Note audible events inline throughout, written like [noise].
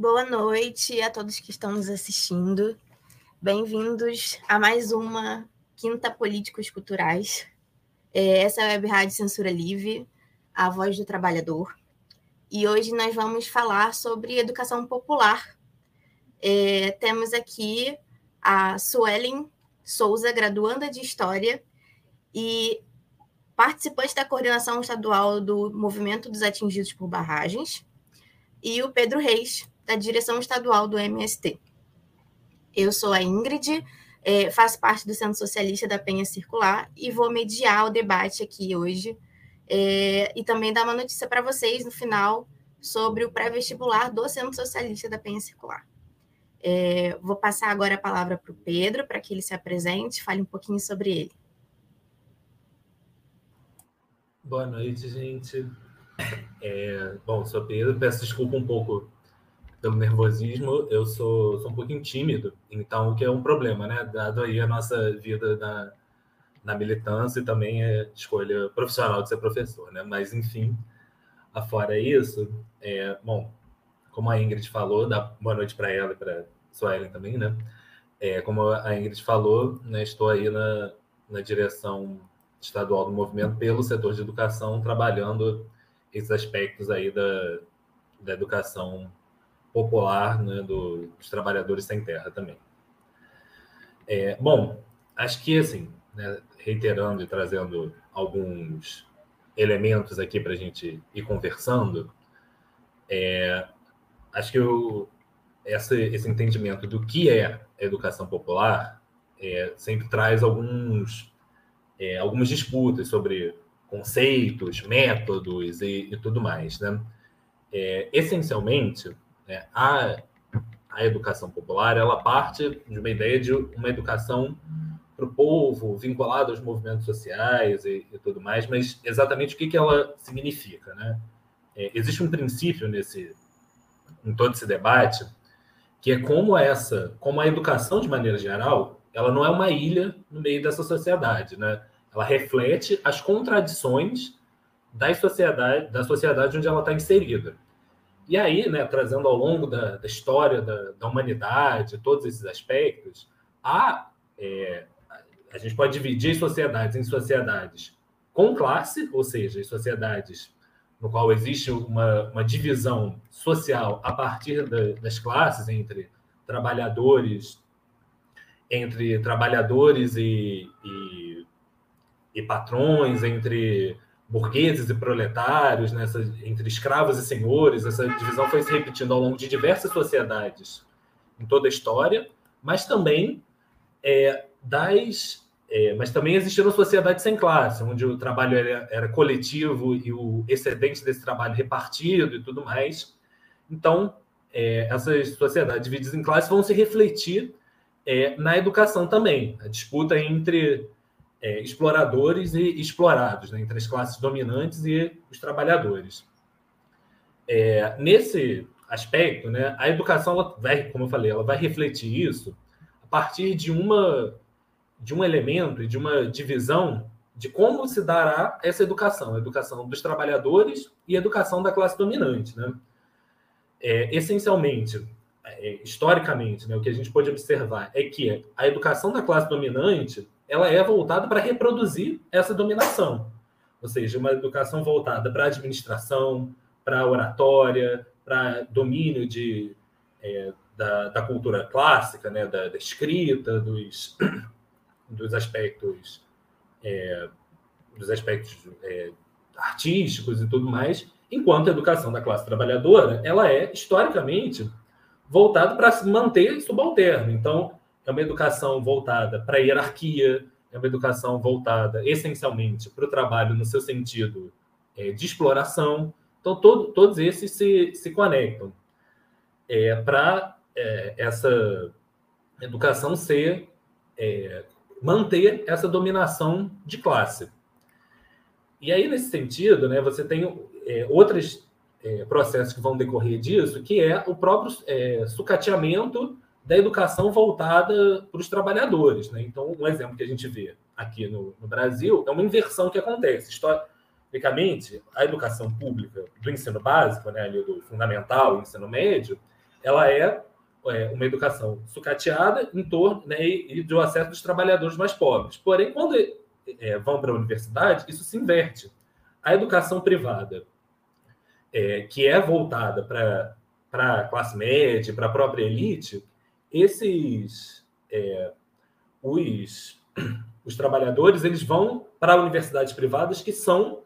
Boa noite a todos que estão nos assistindo. Bem-vindos a mais uma Quinta Políticos Culturais. É, essa é a Web Rádio Censura Livre, a voz do trabalhador. E hoje nós vamos falar sobre educação popular. É, temos aqui a Suelen Souza, graduanda de História e participante da coordenação estadual do Movimento dos Atingidos por Barragens, e o Pedro Reis, da direção estadual do MST. Eu sou a Ingrid, é, faço parte do Centro Socialista da Penha Circular e vou mediar o debate aqui hoje é, e também dar uma notícia para vocês no final sobre o pré-vestibular do Centro Socialista da Penha Circular. É, vou passar agora a palavra para o Pedro, para que ele se apresente, fale um pouquinho sobre ele. Boa noite, gente. É, bom, sou Pedro, peço desculpa um pouco pelo nervosismo, eu sou, sou um pouquinho tímido, então o que é um problema, né? Dado aí a nossa vida na, na militância e também a escolha profissional de ser professor, né? Mas, enfim, afora isso, é, bom, como a Ingrid falou, dá boa noite para ela e para Suelen também, né? É, como a Ingrid falou, né, estou aí na, na direção estadual do movimento pelo setor de educação, trabalhando esses aspectos aí da, da educação popular né, do, dos trabalhadores sem terra também. É, bom, acho que assim, né, reiterando e trazendo alguns elementos aqui para a gente ir conversando, é, acho que essa, esse entendimento do que é educação popular é, sempre traz alguns, é, algumas disputas sobre conceitos, métodos e, e tudo mais. Né? É, essencialmente, é, a, a educação popular ela parte de uma ideia de uma educação para o povo, vinculada aos movimentos sociais e, e, tudo mais, mas exatamente o que, que ela significa, né? É, existe um princípio nesse, em todo esse debate, que é como essa, como a educação de maneira geral, ela não é uma ilha no meio dessa sociedade, né? Ela reflete as contradições da sociedade, da sociedade onde ela está inserida. E aí, né, trazendo ao longo da, da história da, da, humanidade, todos esses aspectos, há, é, a gente pode dividir sociedades em sociedades com classe, ou seja, em sociedades no qual existe uma, uma divisão social a partir da, das classes entre trabalhadores, entre trabalhadores e, e, e patrões, entre burgueses e proletários, nessa, né, entre escravos e senhores. Essa divisão foi se repetindo ao longo de diversas sociedades em toda a história, mas também é, das, é, mas também existiram sociedades sem classe, onde o trabalho era, era, coletivo e o excedente desse trabalho repartido e tudo mais. Então, é, essas sociedades divididas em classes vão se refletir é, na educação também. A disputa entre é, exploradores e explorados, né, entre as classes dominantes e os trabalhadores. É, nesse aspecto, né, a educação, ela vai, como eu falei, ela vai refletir isso a partir de uma de um elemento e de uma divisão de como se dará essa educação, a educação dos trabalhadores e a educação da classe dominante, né? É, essencialmente, é, historicamente, né, o que a gente pode observar é que a educação da classe dominante ela é voltada para reproduzir essa dominação. Ou seja, uma educação voltada para administração, para oratória, para domínio de, é, da, da, cultura clássica, né, da, da escrita, dos, [clears throat] dos aspectos é, dos aspectos é, artísticos e tudo mais, enquanto a educação da classe trabalhadora ela é historicamente voltada para se manter subalterno. Então, é uma educação voltada para a hierarquia, é uma educação voltada essencialmente para o trabalho no seu sentido é, de exploração. Então, todo, todos esses se, se conectam é, para é, essa educação ser é, manter essa dominação de classe. E aí, nesse sentido, né, você tem é, outros é, processos que vão decorrer disso, que é o próprio sucateamento da educação voltada para os trabalhadores. Né? Então, um exemplo que a gente vê aqui no, no Brasil é uma inversão que acontece. Historicamente, a educação pública do ensino básico, né, ali do fundamental e ensino médio, ela é é, uma educação sucateada em torno né, e, do acesso dos trabalhadores mais pobres. Porém, quando é, vão para a universidade, isso se inverte. A educação privada, é, que é voltada para a classe média, para a própria elite, esses é, os, os trabalhadores eles vão para universidades privadas que são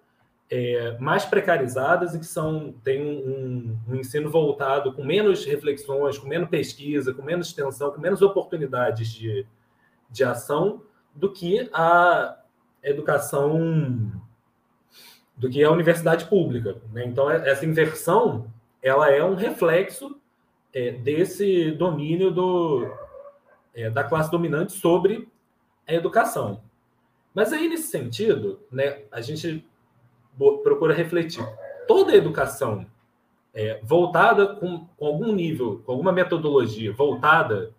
é, mais precarizadas e que são têm um, um, ensino voltado com menos reflexões, com menos pesquisa, com menos extensão, com menos oportunidades de, de ação do que a educação do que a universidade pública. Né? Então essa inversão ela é um reflexo é, desse domínio do, é, da classe dominante sobre a educação. Mas aí nesse sentido, né, a gente procura refletir. Toda a educação é, voltada com, com, algum nível, com alguma metodologia voltada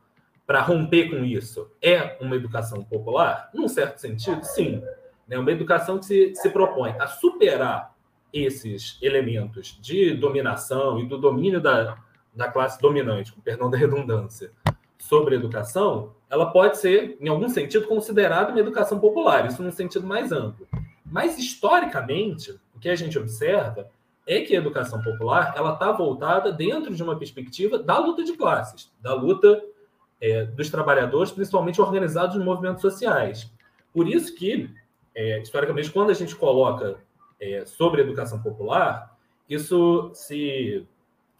para romper com isso, é uma educação popular? Num certo sentido, sim. É uma educação que se, se propõe a superar esses elementos de dominação e do domínio da, da classe dominante, com perdão da redundância, sobre educação, ela pode ser, em algum sentido, considerada uma educação popular, isso num sentido mais amplo. Mas, historicamente, o que a gente observa é que a educação popular ela está voltada dentro de uma perspectiva da luta de classes, da luta é, dos trabalhadores, principalmente organizados em movimentos sociais. Por isso que, é, historicamente, quando a gente coloca é, sobre educação popular, isso se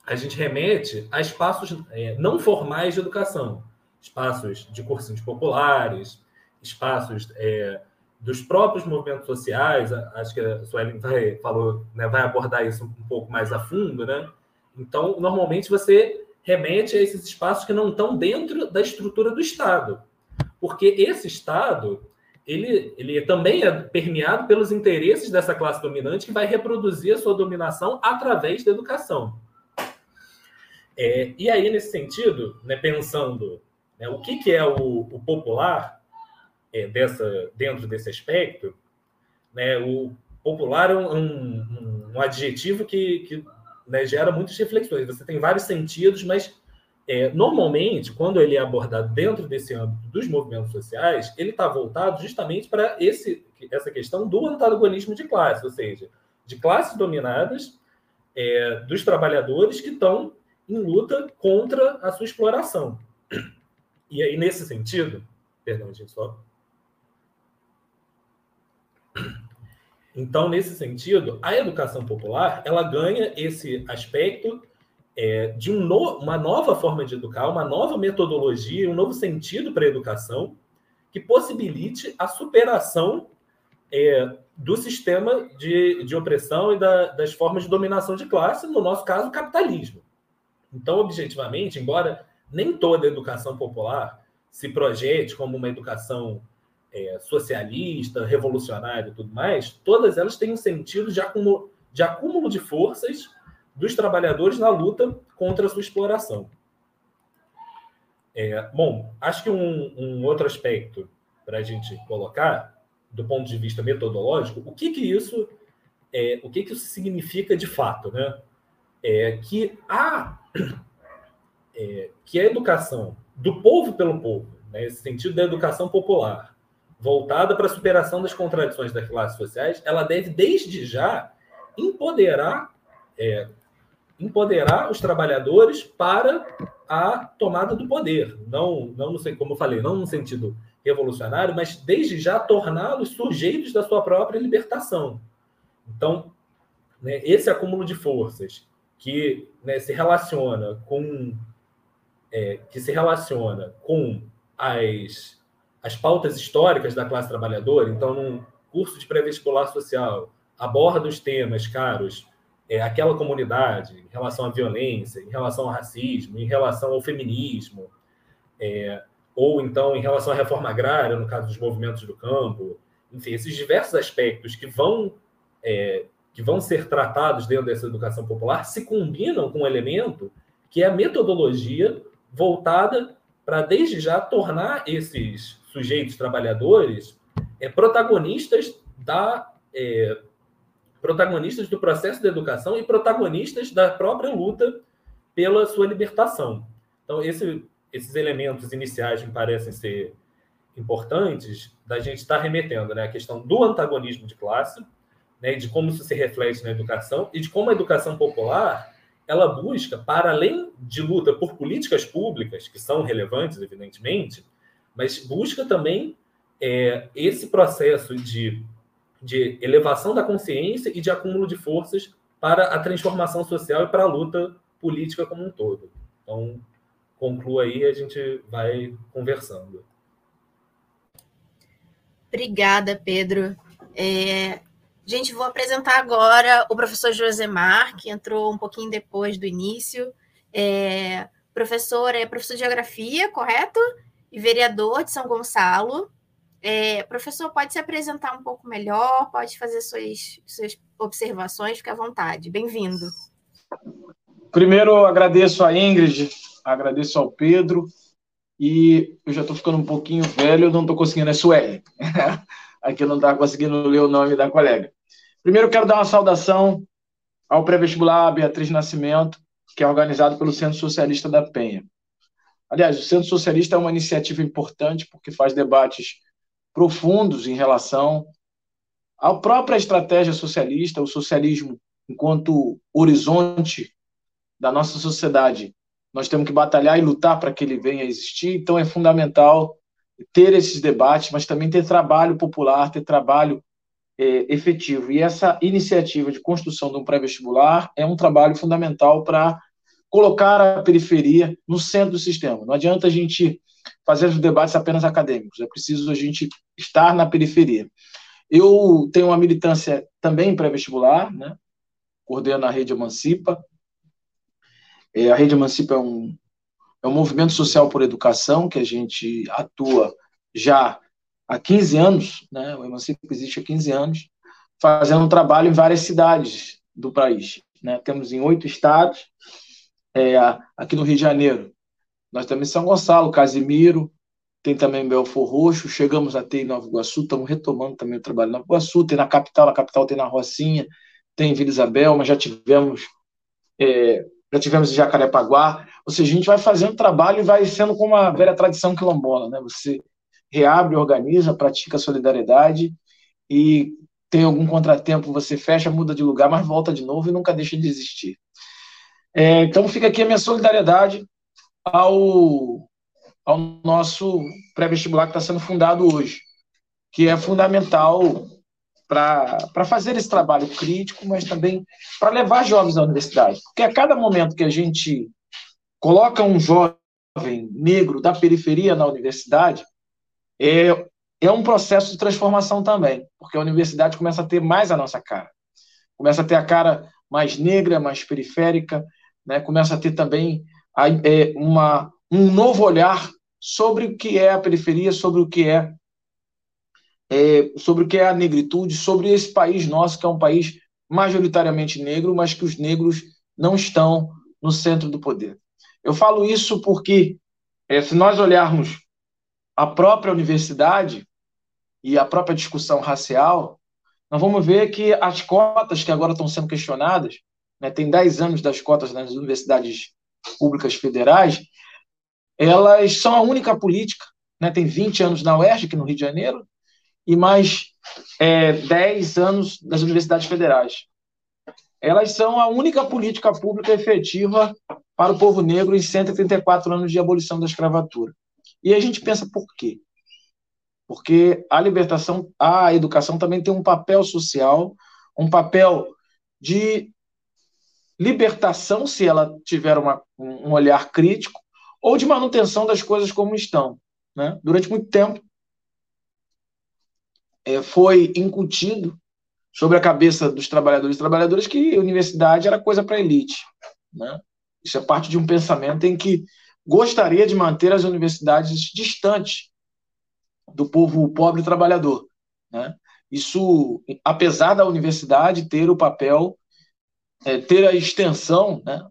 a gente remete a espaços é, não formais de educação, espaços de cursinhos populares, espaços é, dos próprios movimentos sociais, acho que a Suelen vai, falou, né, vai abordar isso um pouco mais a fundo, né? Então, normalmente você remete a esses espaços que não estão dentro da estrutura do Estado, porque esse Estado ele, ele também é permeado pelos interesses dessa classe dominante que vai reproduzir a sua dominação através da educação. É, e aí, nesse sentido, né, pensando né, o que, que é o, o popular, é, dessa, dentro desse aspecto, né, o popular é um, um, um adjetivo que, que né, gera muitas reflexões. Você tem vários sentidos, mas é, normalmente, quando ele é abordado dentro desse âmbito dos movimentos sociais, ele está voltado justamente para essa questão do antagonismo de classe, ou seja, de classes dominadas é, dos trabalhadores que estão em luta contra a sua exploração. E aí, nesse sentido, perdão, gente, só então, nesse sentido, a educação popular ela ganha esse aspecto é, de um no, uma nova forma de educar, uma nova metodologia, um novo sentido para a educação que possibilite a superação é, do sistema de, de opressão e da, das formas de dominação de classe, no nosso caso, o capitalismo. Então, objetivamente, embora nem toda educação popular se projete como uma educação é, socialista, revolucionária e tudo mais, todas elas têm um sentido de acúmulo, de acúmulo de forças dos trabalhadores na luta contra a sua exploração. É, bom, acho que um, um outro aspecto para a gente colocar, do ponto de vista metodológico, o que, que isso é, o que, que isso significa de fato, né? É que a é, que a educação do povo pelo povo, né, esse sentido da educação popular, voltada para a superação das contradições das classes sociais, ela deve, desde já, empoderar, é, empoderar os trabalhadores para a tomada do poder. Não, não no, como eu falei, não no sentido revolucionário, mas desde já torná-los sujeitos da sua própria libertação. Então, né, esse acúmulo de forças que né, se relaciona com é, que se relaciona com as as pautas históricas da classe trabalhadora. Então, num curso de pré-vestibular social, aborda os temas caros é, aquela comunidade em relação à violência, em relação ao racismo, em relação ao feminismo, é, ou então em relação à reforma agrária, no caso dos movimentos do campo, enfim, esses diversos aspectos que vão é, que vão ser tratados dentro dessa educação popular se combinam com um elemento que é a metodologia voltada para desde já tornar esses sujeitos trabalhadores é, protagonistas da é, protagonistas do processo de educação e protagonistas da própria luta pela sua libertação. Então, esse, esses elementos iniciais me parecem ser importantes da gente estar remetendo né, a questão do antagonismo de classe, né, de como isso se reflete na educação e de como a educação popular ela busca, para além de luta por políticas públicas, que são relevantes, evidentemente, mas busca também é, esse processo de de elevação da consciência e de acúmulo de forças para a transformação social e para a luta política como um todo. Então, conclua aí e a gente vai conversando. Obrigada, Pedro. É, gente, vou apresentar agora o professor Josemar, que entrou um pouquinho depois do início. É, professor é professor de Geografia, correto? E vereador de São Gonçalo. É, professor, pode se apresentar um pouco melhor, pode fazer suas, suas observações, fique à vontade. Bem-vindo. Primeiro, agradeço a Ingrid, agradeço ao Pedro, e eu já estou ficando um pouquinho velho, não estou conseguindo, é Sueli. [laughs] Aqui não estava conseguindo ler o nome da colega. Primeiro, quero dar uma saudação ao pré-vestibular Beatriz Nascimento, que é organizado pelo Centro Socialista da Penha. Aliás, o Centro Socialista é uma iniciativa importante porque faz debates profundos em relação à própria estratégia socialista, o socialismo enquanto horizonte da nossa sociedade. Nós temos que batalhar e lutar para que ele venha a existir, então é fundamental ter esses debates, mas também ter trabalho popular, ter trabalho é, efetivo. E essa iniciativa de construção de um pré-vestibular é um trabalho fundamental para colocar a periferia no centro do sistema. Não adianta a gente fazer os debates apenas acadêmicos, é preciso a gente estar na periferia. Eu tenho uma militância também pré-vestibular, né? coordeno a Rede Emancipa. É, a Rede Emancipa é um, é um movimento social por educação que a gente atua já há 15 anos, né? o Emancipa existe há 15 anos, fazendo um trabalho em várias cidades do país. Né? Temos em oito estados, é, aqui no Rio de Janeiro, nós temos São Gonçalo, Casimiro, tem também Belfor Roxo, chegamos a ter em Nova Iguaçu, estamos retomando também o trabalho em Nova Iguaçu, tem na capital, na capital tem na Rocinha, tem em Vila Isabel, mas já tivemos é, já tivemos em Jacarepaguá, ou seja, a gente vai fazendo trabalho e vai sendo como a velha tradição quilombola, né? Você reabre, organiza, pratica solidariedade e tem algum contratempo, você fecha, muda de lugar, mas volta de novo e nunca deixa de existir. É, então fica aqui a minha solidariedade ao, ao nosso pré-vestibular que está sendo fundado hoje, que é fundamental para fazer esse trabalho crítico, mas também para levar jovens à universidade. Porque a cada momento que a gente coloca um jovem negro da periferia na universidade, é, é um processo de transformação também, porque a universidade começa a ter mais a nossa cara. Começa a ter a cara mais negra, mais periférica, né? começa a ter também é, uma, um novo olhar sobre o que é a periferia, sobre o que é, é, sobre o que é a negritude, sobre esse país nosso que é um país majoritariamente negro, mas que os negros não estão no centro do poder. Eu falo isso porque é, se nós olharmos a própria universidade e a própria discussão racial, nós vamos ver que as cotas que agora estão sendo questionadas, né, tem 10 anos das cotas nas universidades públicas federais, elas são a única política, né? tem 20 anos na UERJ, aqui no Rio de Janeiro, e mais é, 10 anos das universidades federais. Elas são a única política pública efetiva para o povo negro em 134 anos de abolição da escravatura. E a gente pensa por quê? Porque a libertação, a educação também tem um papel social, um papel de libertação, se ela tiver uma, um olhar crítico, ou de manutenção das coisas como estão. Né? Durante muito tempo, é, foi incutido sobre a cabeça dos trabalhadores e trabalhadoras que a universidade era coisa para elite. Né? Isso é parte de um pensamento em que gostaria de manter as universidades distantes do povo pobre e trabalhador. Né? Isso, apesar da universidade ter o papel, é, ter a extensão, né,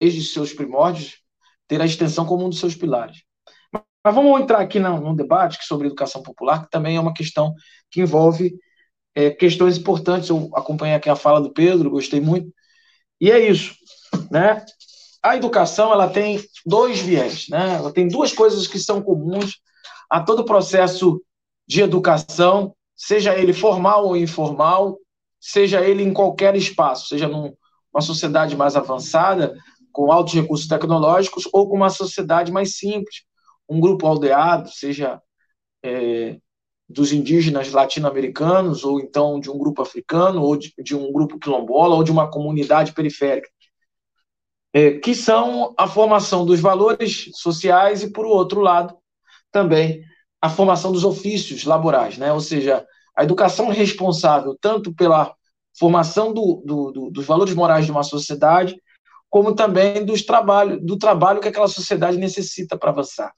desde seus primórdios, ter a extensão como um dos seus pilares. Mas vamos entrar aqui num debate sobre educação popular, que também é uma questão que envolve é, questões importantes. Eu acompanhei aqui a fala do Pedro, gostei muito. E é isso, né? A educação ela tem dois viés, né? Ela tem duas coisas que são comuns a todo processo de educação, seja ele formal ou informal, seja ele em qualquer espaço, seja numa sociedade mais avançada, com altos recursos tecnológicos, ou com uma sociedade mais simples, um grupo aldeado, seja é, dos indígenas latino-americanos, ou então de um grupo africano, ou de, de, um grupo quilombola, ou de uma comunidade periférica, é, que são a formação dos valores sociais e, por outro lado, também a formação dos ofícios laborais, né? ou seja, a educação responsável tanto pela formação do, do, do, dos valores morais de uma sociedade, como também dos trabalho, do trabalho que aquela sociedade necessita para avançar.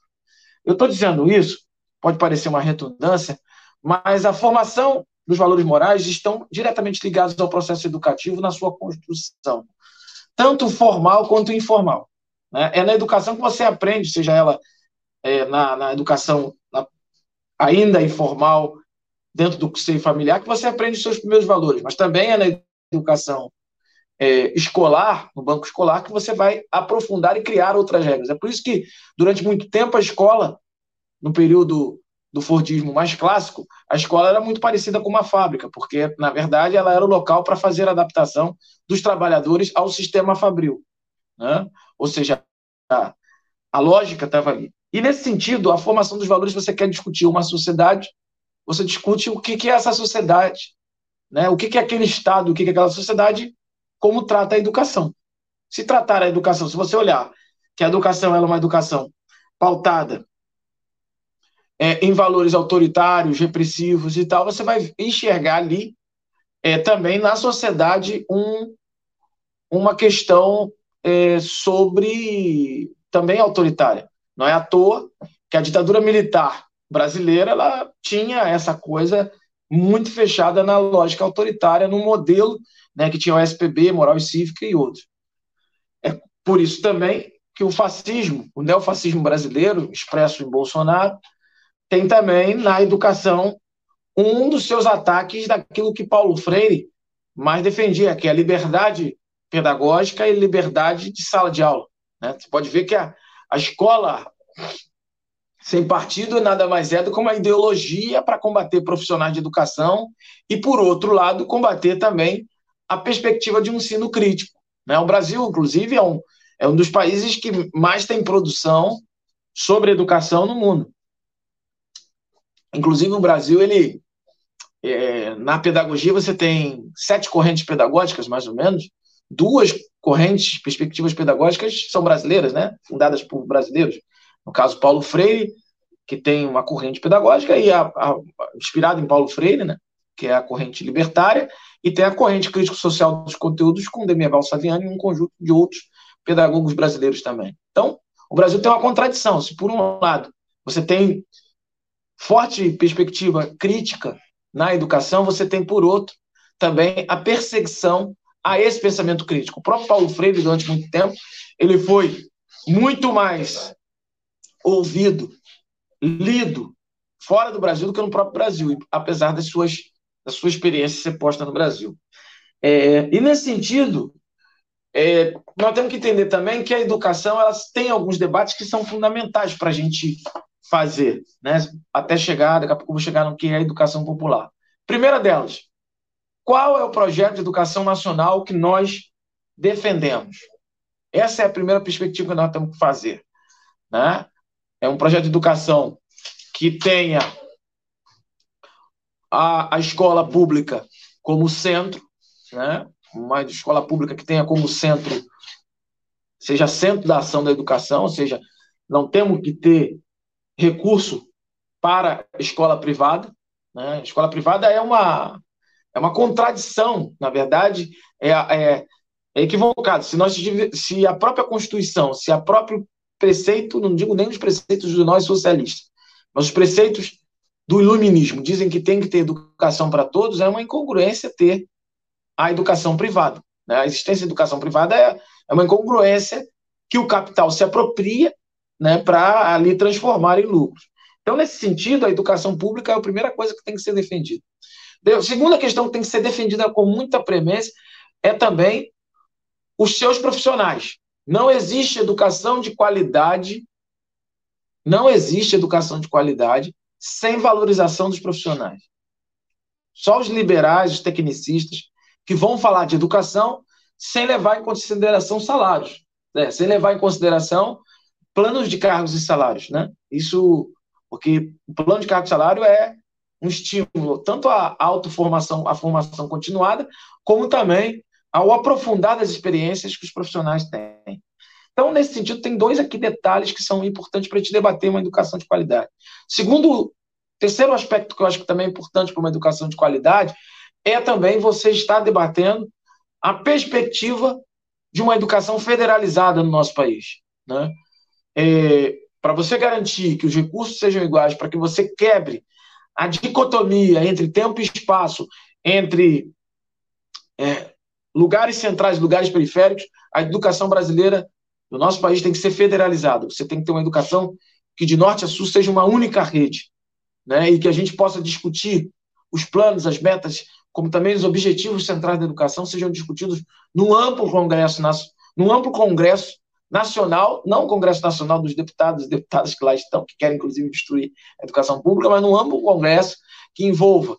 Eu estou dizendo isso, pode parecer uma redundância, mas a formação dos valores morais estão diretamente ligados ao processo educativo na sua construção, tanto formal quanto informal. Né? É na educação que você aprende, seja ela é, na, na, educação na, ainda informal, dentro do seio familiar, que você aprende os seus primeiros valores, mas também é na educação é, escolar, no banco escolar, que você vai aprofundar e criar outras regras. É por isso que, durante muito tempo, a escola, no período do Fordismo mais clássico, a escola era muito parecida com uma fábrica, porque, na verdade, ela era o local para fazer a adaptação dos trabalhadores ao sistema fabril. Né? Ou seja, a, a lógica estava ali. E, nesse sentido, a formação dos valores, você quer discutir uma sociedade, você discute o que, que é essa sociedade, né? o que, que é aquele Estado, o que, que é aquela sociedade, como trata a educação. Se tratar a educação, se você olhar que a educação é uma educação pautada é, em valores autoritários, repressivos e tal, você vai enxergar ali é, também na sociedade um, uma questão é, sobre também autoritária. Não é à toa que a ditadura militar brasileira ela tinha essa coisa muito fechada na lógica autoritária, no modelo né, que tinha o SPB, Moral e Cívica e outros. É por isso também que o fascismo, o neofascismo brasileiro, expresso em Bolsonaro, tem também na educação um dos seus ataques daquilo que Paulo Freire mais defendia, que é a liberdade pedagógica e liberdade de sala de aula. Né? Você pode ver que a, a escola sem partido nada mais é do que uma ideologia para combater profissionais de educação e, por outro lado, combater também a perspectiva de um ensino crítico. Né? O Brasil, inclusive, é um, é um dos países que mais tem produção sobre educação no mundo. Inclusive, o Brasil, ele, é, na pedagogia, você tem sete correntes pedagógicas, mais ou menos. Duas correntes, perspectivas pedagógicas, são brasileiras, né? fundadas por brasileiros no caso, Paulo Freire, que tem uma corrente pedagógica, e a, a, inspirada em Paulo Freire, né, que é a corrente libertária, e tem a corrente crítico-social dos conteúdos com Demerval Saviani e um conjunto de outros pedagogos brasileiros também. Então, o Brasil tem uma contradição. Se, por um lado, você tem forte perspectiva crítica na educação, você tem, por outro, também a perseguição a esse pensamento crítico. O próprio Paulo Freire, durante muito tempo, ele foi muito mais ouvido, lido fora do Brasil do que no próprio Brasil, apesar das suas, da sua experiência ser posta no Brasil. É, e nesse sentido, é, nós temos que entender também que a educação elas tem alguns debates que são fundamentais para a gente fazer, né? até chegar, daqui a pouco vou chegar no que é a educação popular. Primeira delas, qual é o projeto de educação nacional que nós defendemos? Essa é a primeira perspectiva que nós temos que fazer. Né? é um projeto de educação que tenha a, a escola pública como centro, né? uma escola pública que tenha como centro, seja centro da ação da educação, ou seja, não temos que ter recurso para escola privada. Né? Escola privada é uma, é uma contradição, na verdade, é, é, é equivocado. Se, nós, se a própria Constituição, se a próprio preceito, não digo nem os preceitos de nós socialistas, mas os preceitos do iluminismo dizem que tem que ter educação para todos, é uma incongruência ter a educação privada. Né? A existência da educação privada é, é uma incongruência que o capital se apropria né, para ali transformar em lucros. Então, nesse sentido, a educação pública é a primeira coisa que tem que ser defendida. A segunda questão que tem que ser defendida com muita premência é também os seus profissionais. Não existe educação de qualidade, não existe educação de qualidade sem valorização dos profissionais. Só os liberais, os tecnicistas, que vão falar de educação sem levar em consideração salários, né? sem levar em consideração planos de cargos e salários. Né? Isso, porque o plano de cargo e salário é um estímulo tanto à autoformação, à formação continuada, como também ao aprofundar das experiências que os profissionais têm. Então, nesse sentido, tem dois aqui detalhes que são importantes para a gente debater uma educação de qualidade. Segundo, terceiro aspecto que eu acho que também é importante para uma educação de qualidade é também você estar debatendo a perspectiva de uma educação federalizada no nosso país. Né? É, para você garantir que os recursos sejam iguais, para que você quebre a dicotomia entre tempo e espaço, entre é, lugares centrais e lugares periféricos, a educação brasileira do nosso país tem que ser federalizada. Você tem que ter uma educação que de norte a sul seja uma única rede, né? e que a gente possa discutir os planos, as metas, como também os objetivos centrais da educação sejam discutidos num amplo congresso, num amplo congresso nacional, não o Congresso Nacional dos Deputados e Deputadas que lá estão, que querem inclusive destruir a educação pública, mas num amplo congresso que envolva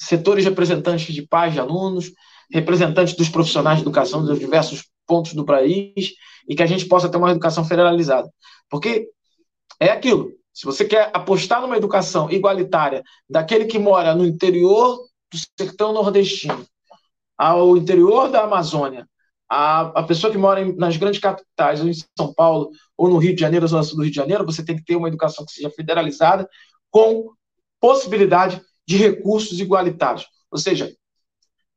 setores representantes de pais de alunos, representantes dos profissionais de educação dos diversos pontos do país e que a gente possa ter uma educação federalizada. Porque é aquilo, se você quer apostar numa educação igualitária daquele que mora no interior do sertão nordestino, ao interior da Amazônia, a, a pessoa que mora em, nas grandes capitais, ou em São Paulo, ou no Rio de Janeiro, ou no sul do Rio de Janeiro, você tem que ter uma educação que seja federalizada, com possibilidade de recursos igualitários. Ou seja,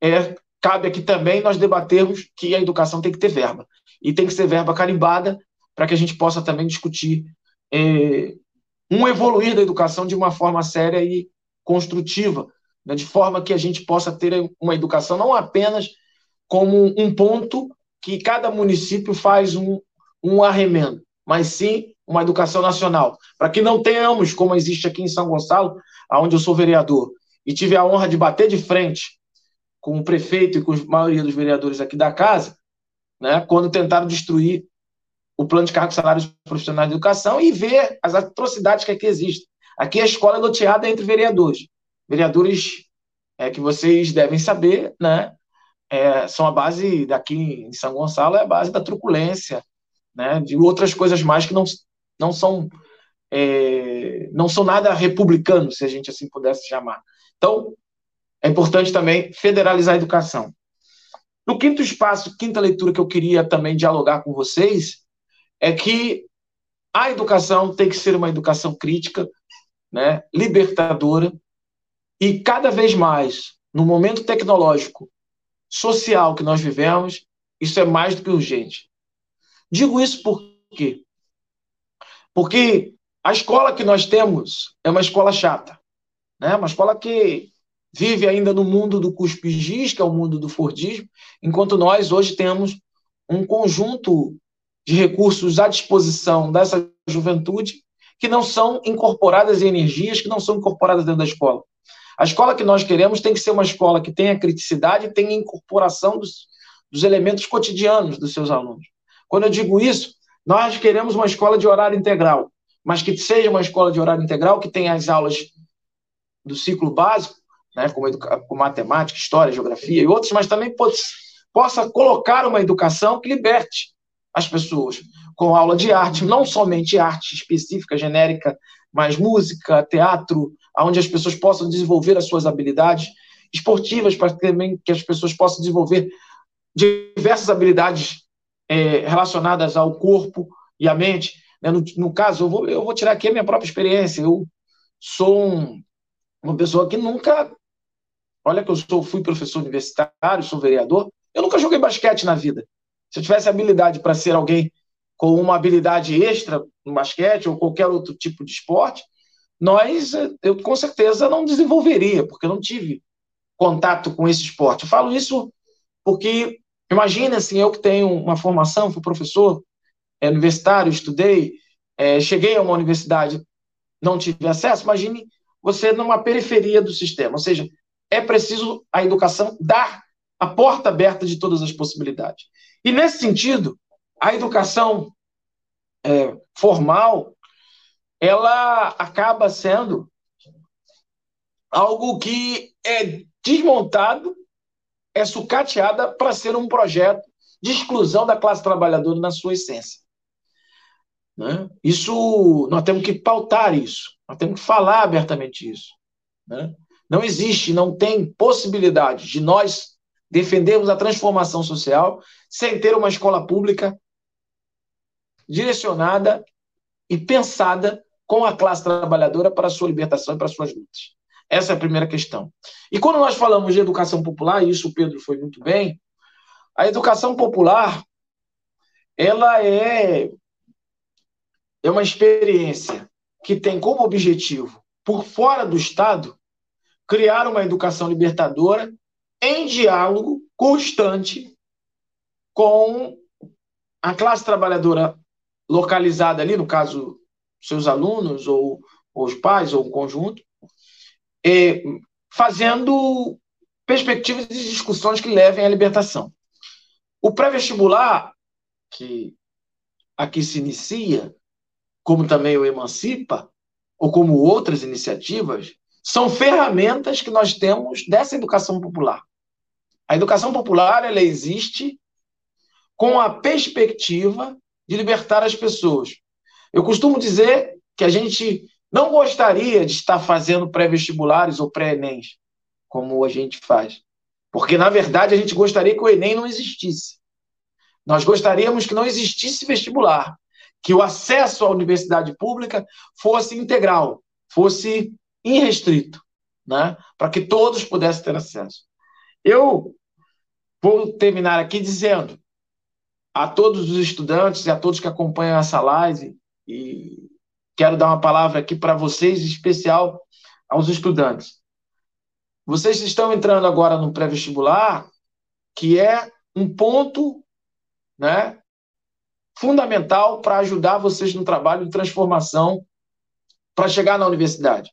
é, cabe aqui também nós debatermos que a educação tem que ter verba. E tem que ser verba carimbada para que a gente possa também discutir é, um evoluir da educação de uma forma séria e construtiva, né, de forma que a gente possa ter uma educação não apenas como um ponto que cada município faz um, um arremendo, mas sim uma educação nacional, para que não tenhamos, como existe aqui em São Gonçalo, onde eu sou vereador, e tive a honra de bater de frente com o prefeito e com a maioria dos vereadores aqui da casa, né, quando tentaram destruir o plano de cargos salários profissionais de educação e ver as atrocidades que aqui existem. Aqui a escola é loteada entre vereadores. Vereadores é, que vocês devem saber, né, é, são a base daqui em São Gonçalo, é a base da truculência, né, de outras coisas mais que não, não são é, não são nada republicanos, se a gente assim pudesse chamar. Então, é importante também federalizar a educação. No quinto espaço, quinta leitura que eu queria também dialogar com vocês é que a educação tem que ser uma educação crítica, né, libertadora, e cada vez mais, no momento tecnológico social que nós vivemos, isso é mais do que urgente. Digo isso por quê? Porque a escola que nós temos é uma escola chata, né? uma escola que vive ainda no mundo do cuspigis, que é o mundo do fordismo, enquanto nós hoje temos um conjunto de recursos à disposição dessa juventude que não são incorporadas em energias, que não são incorporadas dentro da escola. A escola que nós queremos tem que ser uma escola que tenha criticidade e tenha incorporação dos, dos elementos cotidianos dos seus alunos. Quando eu digo isso, nós queremos uma escola de horário integral, mas que seja uma escola de horário integral que tenha as aulas do ciclo básico, né, como, como matemática, história, geografia e outros, mas também pode, possa colocar uma educação que liberte as pessoas, com aula de arte, não somente arte específica, genérica, mas música, teatro, onde as pessoas possam desenvolver as suas habilidades esportivas, para também que as pessoas possam desenvolver diversas habilidades é, relacionadas ao corpo e à mente. Né? No, no, caso, eu vou, eu vou tirar aqui a minha própria experiência. Eu sou um, uma pessoa que nunca olha que eu sou, fui professor universitário, sou vereador, eu nunca joguei basquete na vida. Se eu tivesse habilidade para ser alguém com uma habilidade extra no basquete ou qualquer outro tipo de esporte, nós, eu com certeza não desenvolveria, porque eu não tive contato com esse esporte. Eu falo isso porque, imagine assim, eu que tenho uma formação, fui professor é, universitário, estudei, é, cheguei a uma universidade, não tive acesso, imagine você numa periferia do sistema, ou seja, é preciso a educação dar a porta aberta de todas as possibilidades. E nesse sentido, a educação é, formal, ela acaba sendo algo que é desmontado, é sucateada para ser um projeto de exclusão da classe trabalhadora na sua essência. Né? Isso, nós temos que pautar isso, nós temos que falar abertamente isso. Né? Não existe, não tem possibilidade de nós defendermos a transformação social sem ter uma escola pública direcionada e pensada com a classe trabalhadora para a sua libertação e para as suas lutas. Essa é a primeira questão. E quando nós falamos de educação popular, e isso o Pedro foi muito bem, a educação popular ela é é uma experiência que tem como objetivo, por fora do Estado, criar uma educação libertadora em diálogo constante com a classe trabalhadora localizada ali, no caso, seus alunos, ou, ou os pais, ou um conjunto, é, fazendo perspectivas de discussões que levem à libertação. O pré-vestibular, que aqui se inicia, como também o Emancipa, ou como outras iniciativas, são ferramentas que nós temos dessa educação popular. A educação popular ela existe com a perspectiva de libertar as pessoas. Eu costumo dizer que a gente não gostaria de estar fazendo pré-vestibulares ou pré-ENEMs, como a gente faz. Porque, na verdade, a gente gostaria que o Enem não existisse. Nós gostaríamos que não existisse vestibular, que o acesso à universidade pública fosse integral, fosse irrestrito, né? para que todos pudessem ter acesso. Eu vou terminar aqui dizendo a todos os estudantes e a todos que acompanham essa live, e quero dar uma palavra aqui para vocês, especial aos estudantes. Vocês estão entrando agora no pré-vestibular, que é um ponto né, fundamental para ajudar vocês no trabalho de transformação para chegar na universidade.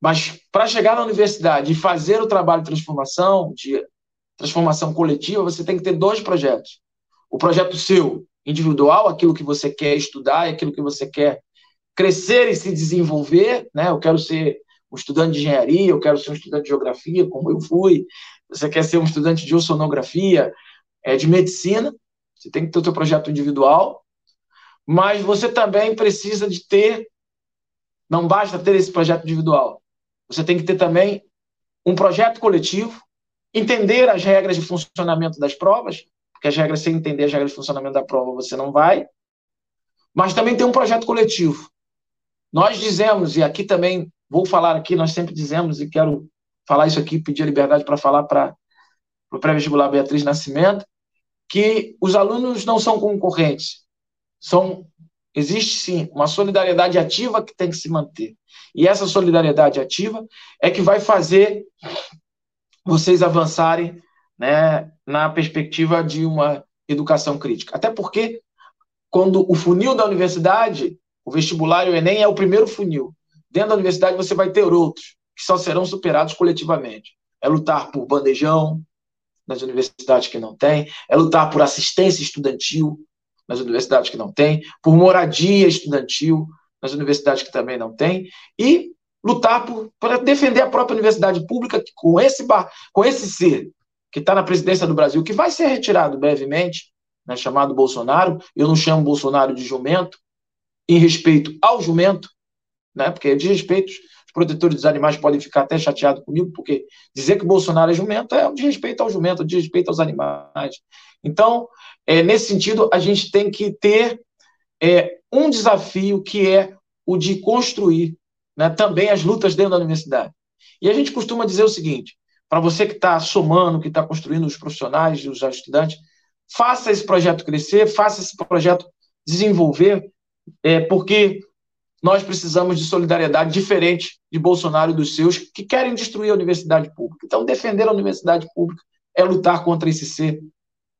Mas para chegar na universidade e fazer o trabalho de transformação, de transformação coletiva, você tem que ter dois projetos. O projeto seu, individual, aquilo que você quer estudar, aquilo que você quer crescer e se desenvolver, né? Eu quero ser um estudante de engenharia, eu quero ser um estudante de geografia, como eu fui. Você quer ser um estudante de oceanografia, é, de medicina, você tem que ter o seu projeto individual, mas você também precisa de ter, não basta ter esse projeto individual, você tem que ter também um projeto coletivo, entender as regras de funcionamento das provas, porque as regras, sem entender as regras de funcionamento da prova, você não vai, mas também tem um projeto coletivo. Nós dizemos, e aqui também vou falar aqui, nós sempre dizemos, e quero falar isso aqui, pedir a liberdade para falar para o pré-vestibular Beatriz Nascimento, que os alunos não são concorrentes. São existe sim uma solidariedade ativa que tem que se manter. E essa solidariedade ativa é que vai fazer vocês avançarem né, na perspectiva de uma educação crítica. Até porque quando o funil da universidade, o vestibular e o Enem é o primeiro funil. Dentro da universidade você vai ter outros que só serão superados coletivamente. É lutar por bandejão, nas universidades que não tem, é lutar por assistência estudantil nas universidades que não tem, por moradia estudantil nas universidades que também não tem, e lutar por, por defender a própria universidade pública com esse, com esse ser que está na presidência do Brasil, que vai ser retirado brevemente, né, chamado Bolsonaro. Eu não chamo Bolsonaro de jumento, em respeito ao jumento, né, porque é de respeito protetores dos animais podem ficar até chateados comigo, porque dizer que Bolsonaro é jumento é um desrespeito ao jumento, um desrespeito aos animais. Então, é, nesse sentido, a gente tem que ter é, um desafio que é o de construir né, também as lutas dentro da universidade. E a gente costuma dizer o seguinte: para você que está somando, que está construindo os profissionais, os estudantes, faça esse projeto crescer, faça esse projeto desenvolver, é, porque nós precisamos de solidariedade diferente de Bolsonaro e dos seus que querem destruir a universidade pública. Então, defender a universidade pública é lutar contra esse ser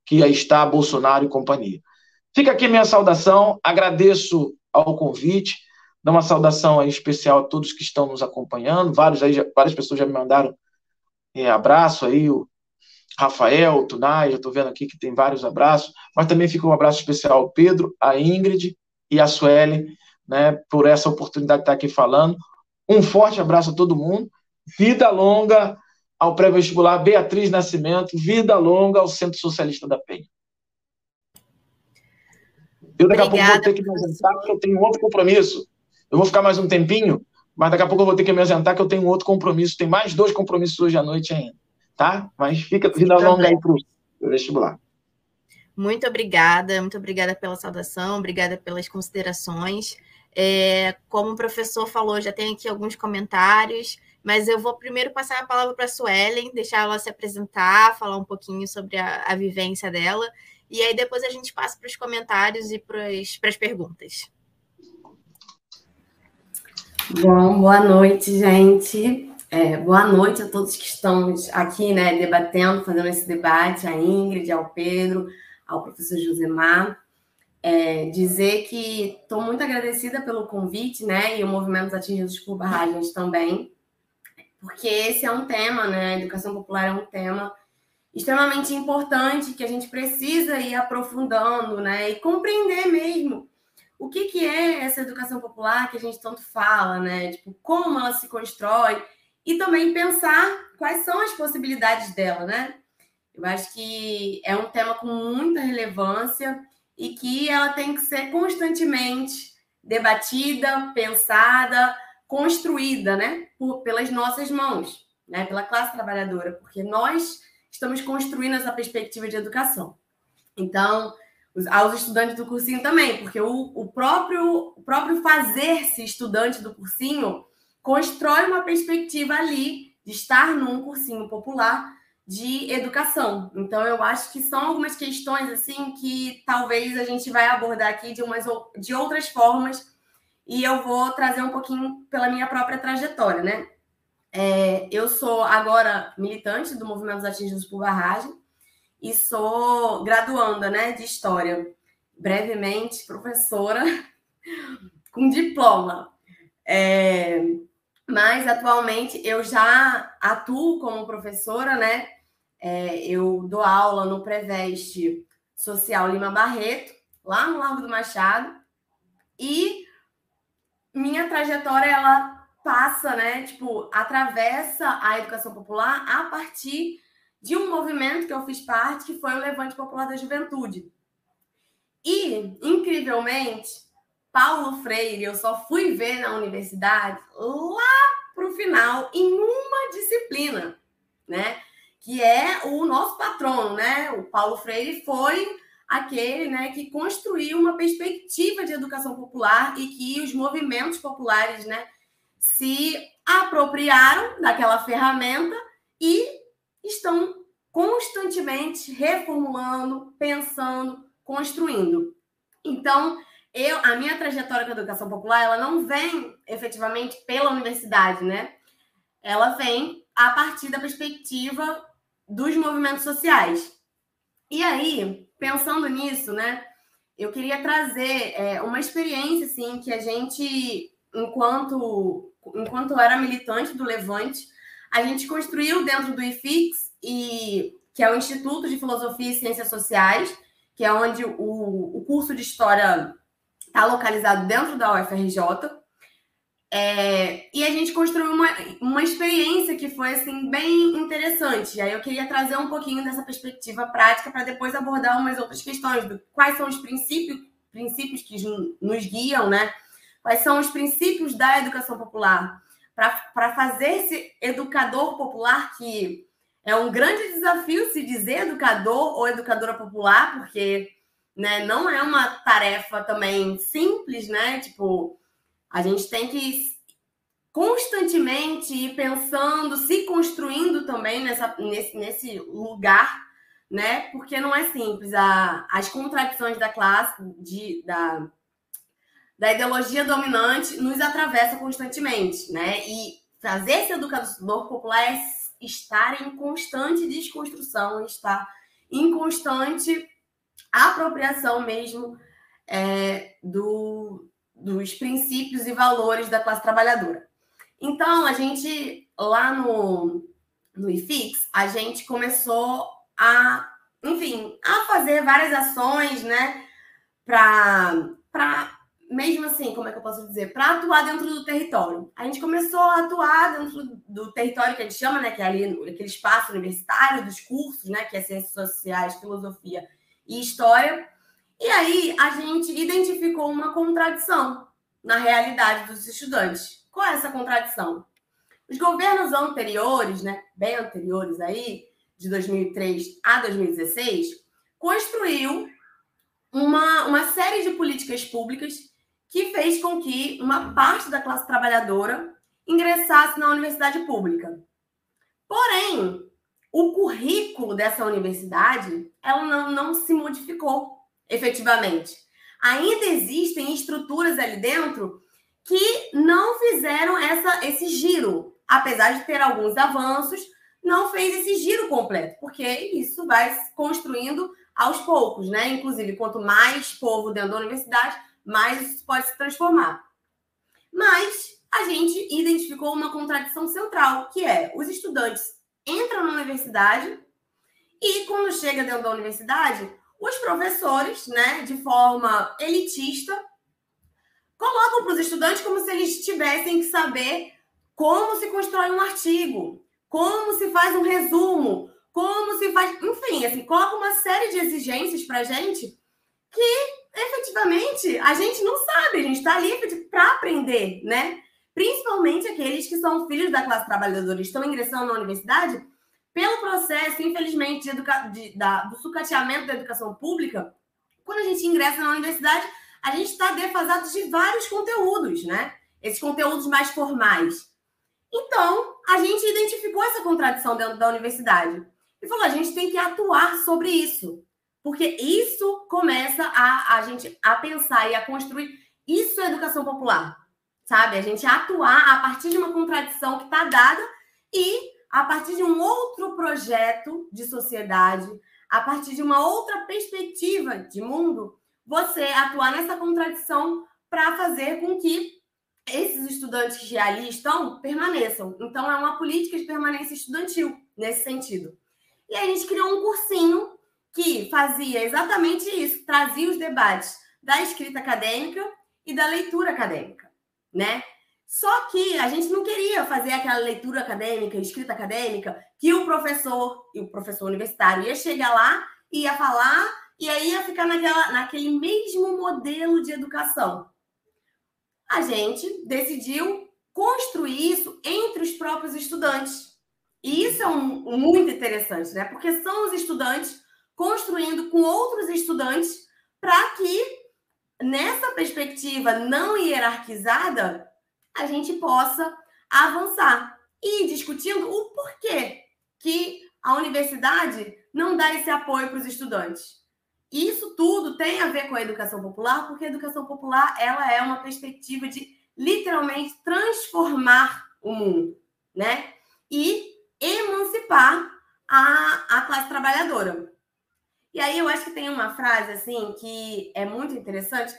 que aí está Bolsonaro e companhia. Fica aqui minha saudação, agradeço ao convite, dá uma saudação especial a todos que estão nos acompanhando, vários aí, várias pessoas já me mandaram é, abraço aí, o Rafael, o Tunai, já estou vendo aqui que tem vários abraços, mas também fica um abraço especial ao Pedro, a Ingrid e a Sueli, né, por essa oportunidade de estar aqui falando. Um forte abraço a todo mundo, vida longa ao pré-vestibular Beatriz Nascimento, vida longa ao Centro Socialista da Penha. Eu daqui Obrigada, a pouco vou ter que me ausentar, porque eu tenho outro compromisso. Eu vou ficar mais um tempinho, mas daqui a pouco eu vou ter que me ausentar, que eu tenho outro compromisso. Tem mais dois compromissos hoje à noite ainda, tá? Mas fica vida longa aí para o vestibular. Muito obrigada, muito obrigada pela saudação, obrigada pelas considerações. É, como o professor falou, já tem aqui alguns comentários. Mas eu vou primeiro passar a palavra para a Suelen, deixar ela se apresentar, falar um pouquinho sobre a, a vivência dela. E aí depois a gente passa para os comentários e para as perguntas. Bom, boa noite, gente. É, boa noite a todos que estamos aqui, né, debatendo, fazendo esse debate, a Ingrid, ao Pedro, ao professor Josemar. É, dizer que estou muito agradecida pelo convite, né, e o Movimento Atingidos por Barragens também porque esse é um tema, né? A educação popular é um tema extremamente importante que a gente precisa ir aprofundando, né? E compreender mesmo o que, que é essa educação popular que a gente tanto fala, né? Tipo, como ela se constrói e também pensar quais são as possibilidades dela, né? Eu acho que é um tema com muita relevância e que ela tem que ser constantemente debatida, pensada, construída, né, por, pelas nossas mãos, né, pela classe trabalhadora, porque nós estamos construindo essa perspectiva de educação. Então, aos estudantes do cursinho também, porque o, o próprio, o próprio fazer-se estudante do cursinho constrói uma perspectiva ali de estar num cursinho popular de educação. Então, eu acho que são algumas questões assim que talvez a gente vai abordar aqui de umas de outras formas e eu vou trazer um pouquinho pela minha própria trajetória, né? É, eu sou agora militante do Movimento Atingidos por Barragem e sou graduanda né, de História, brevemente professora [laughs] com diploma. É, mas atualmente eu já atuo como professora, né? É, eu dou aula no Preveste Social Lima Barreto, lá no Largo do Machado, e minha trajetória ela passa, né, tipo, atravessa a educação popular a partir de um movimento que eu fiz parte, que foi o Levante Popular da Juventude. E, incrivelmente, Paulo Freire eu só fui ver na universidade lá para o final, em uma disciplina, né? Que é o nosso patrono, né? O Paulo Freire foi aquele né, que construiu uma perspectiva de educação popular e que os movimentos populares né, se apropriaram daquela ferramenta e estão constantemente reformulando, pensando, construindo. Então, eu, a minha trajetória com a educação popular, ela não vem efetivamente pela universidade, né? Ela vem a partir da perspectiva dos movimentos sociais. E aí, pensando nisso, né? Eu queria trazer é, uma experiência, assim, que a gente, enquanto, enquanto era militante do Levante, a gente construiu dentro do IFIX, e, que é o Instituto de Filosofia e Ciências Sociais, que é onde o, o curso de História está localizado dentro da UFRJ. É, e a gente construiu uma, uma experiência que foi assim bem interessante. E aí eu queria trazer um pouquinho dessa perspectiva prática para depois abordar umas outras questões do quais são os princípios, princípios que nos guiam, né? Quais são os princípios da educação popular para fazer esse educador popular que é um grande desafio se dizer educador ou educadora popular, porque né, não é uma tarefa também simples, né? Tipo, a gente tem que constantemente ir pensando, se construindo também nessa, nesse, nesse lugar, né? Porque não é simples. A, as contradições da classe, de, da, da ideologia dominante, nos atravessa constantemente, né? E fazer esse educador popular é estar em constante desconstrução, estar em constante apropriação mesmo é, do, dos princípios e valores da classe trabalhadora. Então, a gente, lá no, no IFIX, a gente começou a, enfim, a fazer várias ações, né, para mesmo assim, como é que eu posso dizer, para atuar dentro do território. A gente começou a atuar dentro do território que a gente chama, né, que é ali aquele espaço universitário dos cursos, né, que é ciências sociais, filosofia e história. E aí a gente identificou uma contradição na realidade dos estudantes. Qual é essa contradição? Os governos anteriores, né, bem anteriores aí, de 2003 a 2016, construiu uma, uma série de políticas públicas que fez com que uma parte da classe trabalhadora ingressasse na universidade pública. Porém, o currículo dessa universidade ela não, não se modificou efetivamente. Ainda existem estruturas ali dentro que não fizeram essa, esse giro, apesar de ter alguns avanços, não fez esse giro completo, porque isso vai construindo aos poucos, né? Inclusive, quanto mais povo dentro da universidade, mais isso pode se transformar. Mas a gente identificou uma contradição central, que é os estudantes entram na universidade e quando chega dentro da universidade, os professores, né, de forma elitista, colocam para os estudantes como se eles tivessem que saber como se constrói um artigo, como se faz um resumo, como se faz. Enfim, assim, coloca uma série de exigências para a gente que efetivamente a gente não sabe, a gente está ali para aprender, né? Principalmente aqueles que são filhos da classe trabalhadora estão ingressando na universidade, pelo processo, infelizmente, de educa... de, da, do sucateamento da educação pública, quando a gente ingressa na universidade, a gente está defasado de vários conteúdos, né? Esses conteúdos mais formais. Então, a gente identificou essa contradição dentro da universidade e falou: a gente tem que atuar sobre isso, porque isso começa a, a gente a pensar e a construir. Isso é educação popular, sabe? A gente atuar a partir de uma contradição que está dada e a partir de um outro projeto de sociedade, a partir de uma outra perspectiva de mundo, você atuar nessa contradição para fazer com que esses estudantes que ali estão permaneçam. Então, é uma política de permanência estudantil nesse sentido. E a gente criou um cursinho que fazia exatamente isso, trazia os debates da escrita acadêmica e da leitura acadêmica, né? Só que a gente não queria fazer aquela leitura acadêmica, escrita acadêmica, que o professor e o professor universitário ia chegar lá, ia falar e aí ia ficar naquela, naquele mesmo modelo de educação. A gente decidiu construir isso entre os próprios estudantes. E isso é um, muito interessante, né? Porque são os estudantes construindo com outros estudantes para que, nessa perspectiva não hierarquizada, a gente possa avançar e discutindo o porquê que a universidade não dá esse apoio para os estudantes. Isso tudo tem a ver com a educação popular, porque a educação popular ela é uma perspectiva de literalmente transformar o mundo, né? E emancipar a, a classe trabalhadora. E aí eu acho que tem uma frase assim que é muito interessante,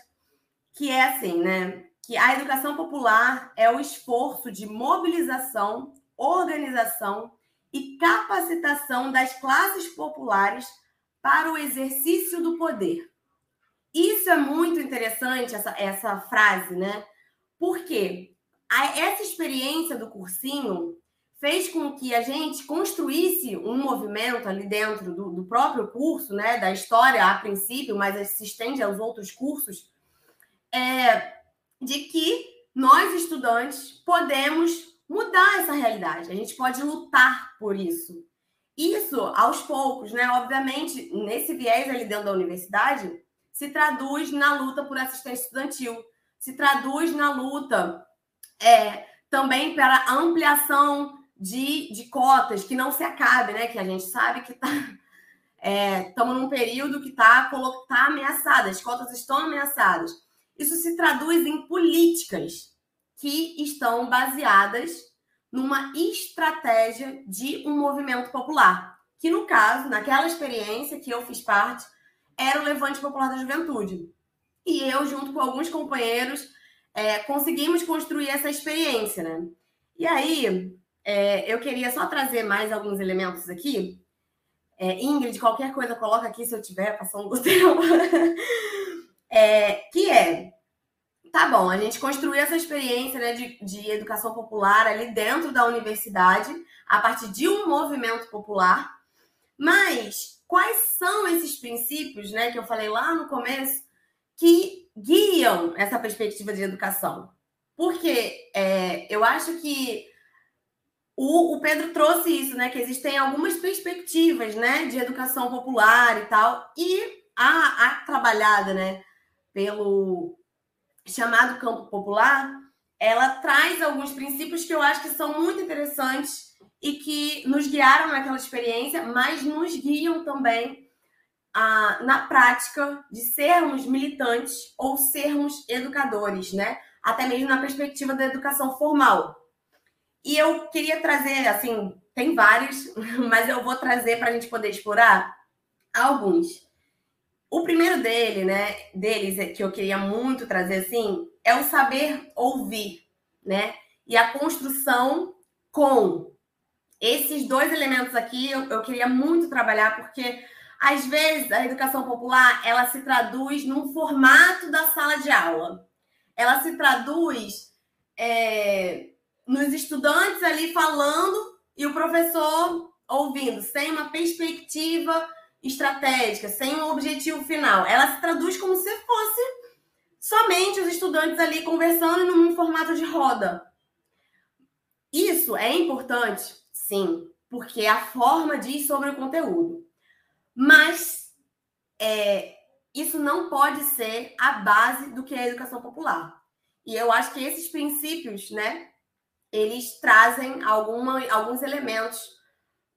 que é assim, né? Que a educação popular é o esforço de mobilização, organização e capacitação das classes populares para o exercício do poder. Isso é muito interessante, essa, essa frase, né? Porque essa experiência do cursinho fez com que a gente construísse um movimento ali dentro do, do próprio curso, né? Da história a princípio, mas se estende aos outros cursos, é, de que nós, estudantes, podemos mudar essa realidade. A gente pode lutar por isso. Isso, aos poucos, né? Obviamente, nesse viés ali dentro da universidade, se traduz na luta por assistência estudantil, se traduz na luta é, também para ampliação de, de cotas, que não se acabe, né? Que a gente sabe que está estamos [laughs] é, num período que está tá ameaçada, as cotas estão ameaçadas. Isso se traduz em políticas que estão baseadas numa estratégia de um movimento popular, que no caso, naquela experiência que eu fiz parte, era o Levante Popular da Juventude. E eu, junto com alguns companheiros, é, conseguimos construir essa experiência, né? E aí, é, eu queria só trazer mais alguns elementos aqui é, Ingrid, qualquer coisa coloca aqui se eu tiver passando do tempo. é, que é, tá bom, a gente construiu essa experiência né, de, de educação popular ali dentro da universidade, a partir de um movimento popular, mas quais são esses princípios, né, que eu falei lá no começo, que guiam essa perspectiva de educação? Porque é, eu acho que o, o, Pedro trouxe isso, né? Que existem algumas perspectivas, né? De educação popular e tal. E a, a trabalhada, né? Pelo chamado campo popular, ela traz alguns princípios que eu acho que são muito interessantes e que nos guiaram naquela experiência, mas nos guiam também ah, na prática de sermos militantes ou sermos educadores, né? Até mesmo na perspectiva da educação formal. E eu queria trazer, assim, tem vários, [laughs] mas eu vou trazer para a gente poder explorar alguns. O primeiro dele, né, deles, é que eu queria muito trazer, assim, é o saber ouvir, né? E a construção com esses dois elementos aqui, eu, eu queria muito trabalhar, porque às vezes a educação popular ela se traduz num formato da sala de aula. Ela se traduz é, nos estudantes ali falando e o professor ouvindo, sem uma perspectiva estratégica, sem um objetivo final. Ela se traduz como se fosse somente os estudantes ali conversando num formato de roda. Isso é importante, sim, porque a forma diz sobre o conteúdo. Mas é, isso não pode ser a base do que é a educação popular. E eu acho que esses princípios, né, eles trazem alguma, alguns elementos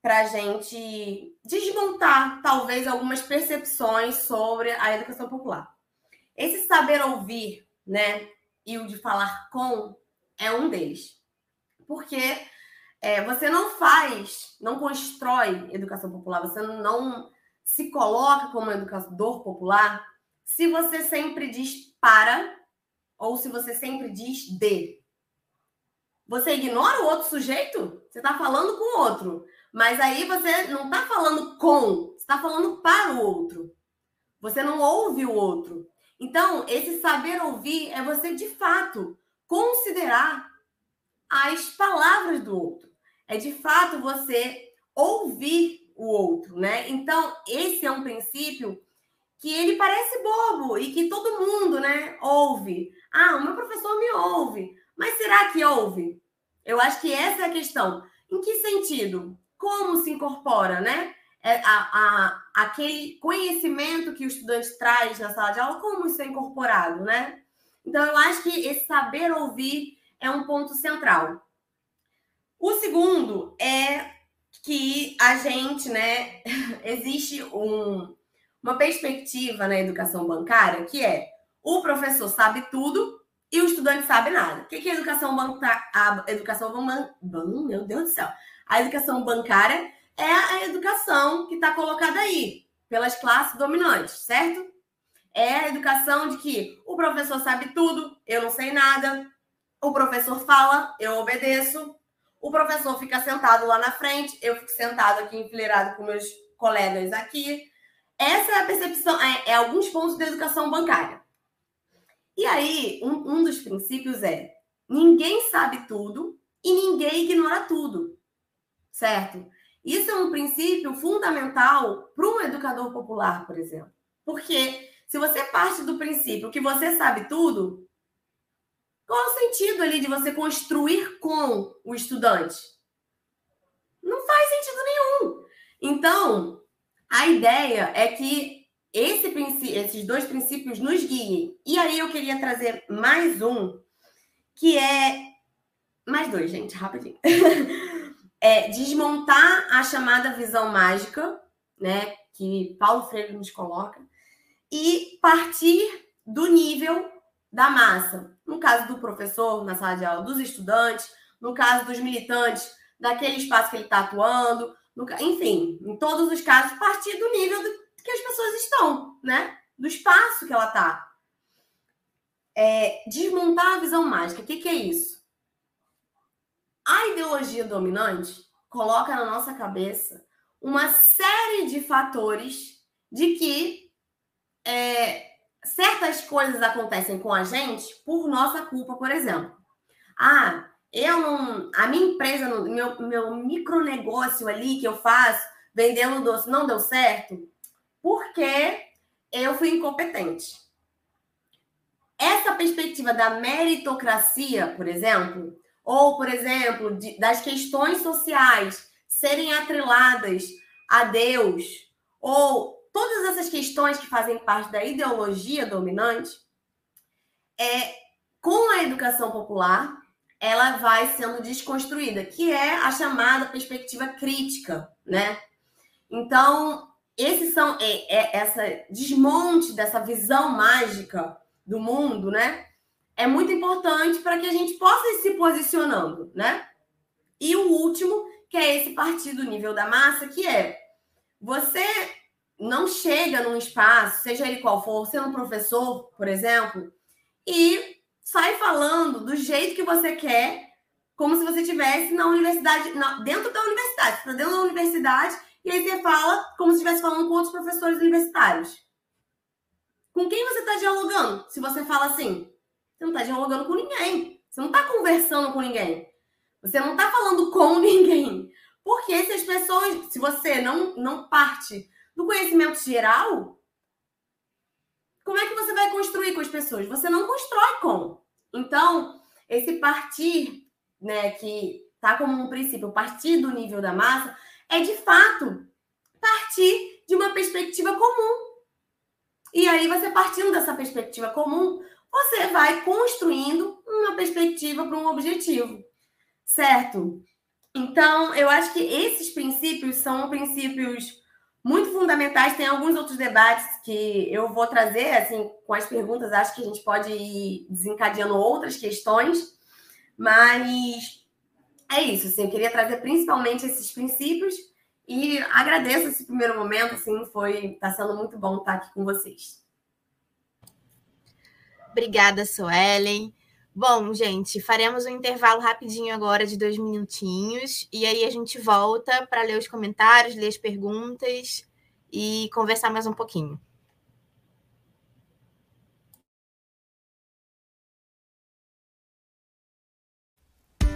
para a gente desmontar, talvez, algumas percepções sobre a educação popular. Esse saber ouvir, né, e o de falar com, é um deles. Porque é, você não faz, não constrói educação popular, você não se coloca como educador popular se você sempre diz para ou se você sempre diz de. Você ignora o outro sujeito? Você está falando com o outro. Mas aí você não está falando com, você está falando para o outro. Você não ouve o outro. Então, esse saber ouvir é você, de fato, considerar as palavras do outro. É, de fato, você ouvir o outro, né? Então, esse é um princípio que ele parece bobo e que todo mundo, né, ouve. Ah, o meu professor me ouve. Mas será que ouve? Eu acho que essa é a questão. Em que sentido? Como se incorpora, né? É a, a, aquele conhecimento que o estudante traz na sala de aula, como isso é incorporado, né? Então, eu acho que esse saber ouvir é um ponto central. O segundo é que a gente, né, [laughs] existe um, uma perspectiva na educação bancária que é o professor sabe tudo e o estudante sabe nada. O que é educação bancária? A educação meu Deus do céu. A educação bancária é a educação que está colocada aí pelas classes dominantes, certo? É a educação de que o professor sabe tudo, eu não sei nada. O professor fala, eu obedeço. O professor fica sentado lá na frente, eu fico sentado aqui enfileirado com meus colegas aqui. Essa é a percepção, é, é alguns pontos da educação bancária. E aí, um, um dos princípios é: ninguém sabe tudo e ninguém ignora tudo, certo? Isso é um princípio fundamental para um educador popular, por exemplo. Porque se você parte do princípio que você sabe tudo, qual o sentido ali de você construir com o estudante? Não faz sentido nenhum. Então, a ideia é que esse, esses dois princípios nos guiem. E aí eu queria trazer mais um, que é mais dois, gente, rapidinho. [laughs] é, desmontar a chamada visão mágica, né? Que Paulo Freire nos coloca, e partir do nível da massa. No caso do professor, na sala de aula, dos estudantes, no caso dos militantes, daquele espaço que ele está atuando, no, enfim, em todos os casos, partir do nível do, que as pessoas estão, né? Do espaço que ela está. É, desmontar a visão mágica. O que, que é isso? A ideologia dominante coloca na nossa cabeça uma série de fatores de que é, certas coisas acontecem com a gente por nossa culpa, por exemplo. Ah, eu não. A minha empresa, meu, meu micronegócio ali que eu faço, vendendo doce, não deu certo, porque eu fui incompetente. Essa perspectiva da meritocracia, por exemplo, ou, por exemplo, de, das questões sociais serem atreladas a Deus, ou todas essas questões que fazem parte da ideologia dominante, é, com a educação popular, ela vai sendo desconstruída, que é a chamada perspectiva crítica, né? Então, esses são é, é, essa desmonte dessa visão mágica do mundo, né? É muito importante para que a gente possa ir se posicionando, né? E o último, que é esse partido nível da massa, que é você não chega num espaço, seja ele qual for, sendo um professor, por exemplo, e sai falando do jeito que você quer, como se você estivesse na universidade, na, dentro da universidade. Você está dentro da universidade e aí você fala como se estivesse falando com outros professores universitários. Com quem você está dialogando? Se você fala assim, você não está dialogando com ninguém. Você não está conversando com ninguém. Você não está falando [laughs] com ninguém. Porque se as pessoas, se você não, não parte do conhecimento geral, como é que você vai construir com as pessoas? Você não constrói com. Então, esse partir, né, que tá como um princípio, partir do nível da massa, é de fato partir de uma perspectiva comum. E aí, você partindo dessa perspectiva comum, você vai construindo uma perspectiva para um objetivo, certo? Então, eu acho que esses princípios são princípios muito fundamentais. Tem alguns outros debates que eu vou trazer, assim, com as perguntas, acho que a gente pode ir desencadeando outras questões, mas é isso, assim, eu queria trazer principalmente esses princípios e agradeço esse primeiro momento, assim, foi, tá sendo muito bom estar aqui com vocês. Obrigada, Suelen. Bom, gente, faremos um intervalo rapidinho agora de dois minutinhos e aí a gente volta para ler os comentários, ler as perguntas e conversar mais um pouquinho.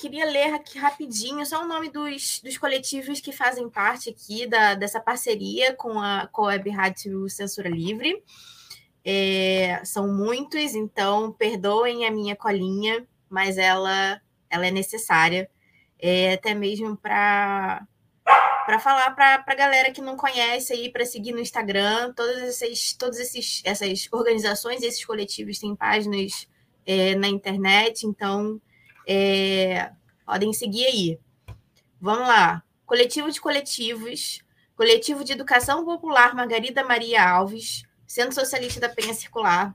queria ler aqui rapidinho só o nome dos, dos coletivos que fazem parte aqui da, dessa parceria com a, com Rádio Censura Livre. É, são muitos, então perdoem a minha colinha, mas ela, ela é necessária, é, até mesmo para para falar para a galera que não conhece aí, para seguir no Instagram, todas essas, todas esses, essas organizações, esses coletivos têm páginas é, na internet, então é, podem seguir aí. Vamos lá. Coletivo de coletivos, Coletivo de Educação Popular Margarida Maria Alves, Centro Socialista da Penha Circular,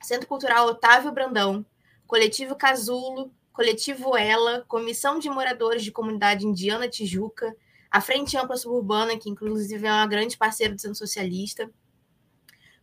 Centro Cultural Otávio Brandão, Coletivo Casulo, Coletivo Ela, Comissão de Moradores de Comunidade Indiana Tijuca, a Frente Ampla Suburbana, que inclusive é uma grande parceira do Centro Socialista,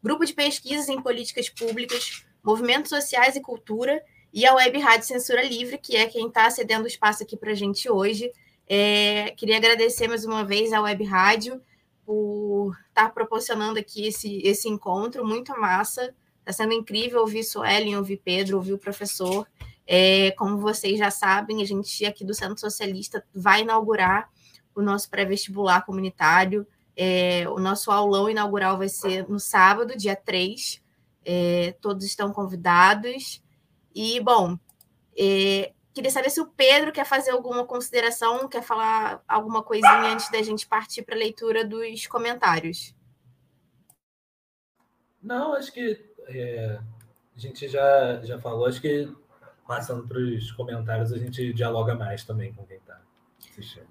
Grupo de Pesquisas em Políticas Públicas, Movimentos Sociais e Cultura, e a Web Rádio Censura Livre, que é quem está cedendo o espaço aqui para a gente hoje. É, queria agradecer mais uma vez à Web Rádio por estar tá proporcionando aqui esse, esse encontro, muito massa. Está sendo incrível ouvir Suelen, ouvir Pedro, ouvir o professor. É, como vocês já sabem, a gente aqui do Centro Socialista vai inaugurar o nosso pré-vestibular comunitário. É, o nosso aulão inaugural vai ser no sábado, dia 3. É, todos estão convidados. E, bom, é, queria saber se o Pedro quer fazer alguma consideração, quer falar alguma coisinha antes da gente partir para a leitura dos comentários. Não, acho que é, a gente já, já falou, acho que passando para os comentários a gente dialoga mais também com quem está assistindo.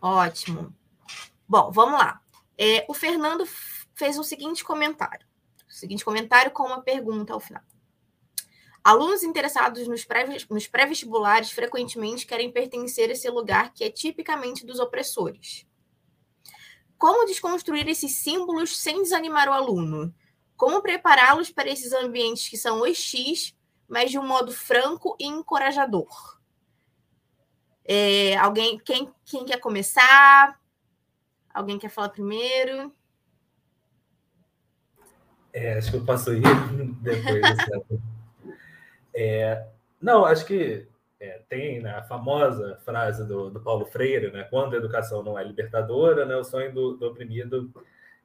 Ótimo. Bom, vamos lá. É, o Fernando fez o seguinte comentário. O seguinte comentário com uma pergunta ao final. Alunos interessados nos pré-vestibulares frequentemente querem pertencer a esse lugar que é tipicamente dos opressores. Como desconstruir esses símbolos sem desanimar o aluno? Como prepará-los para esses ambientes que são hostis, mas de um modo franco e encorajador? É, alguém, quem, quem quer começar? Alguém quer falar primeiro? É, acho que eu posso ir [laughs] depois. É, não, acho que é, tem né, a famosa frase do, do, Paulo Freire, né? Quando a educação não é libertadora, né, o sonho do, do oprimido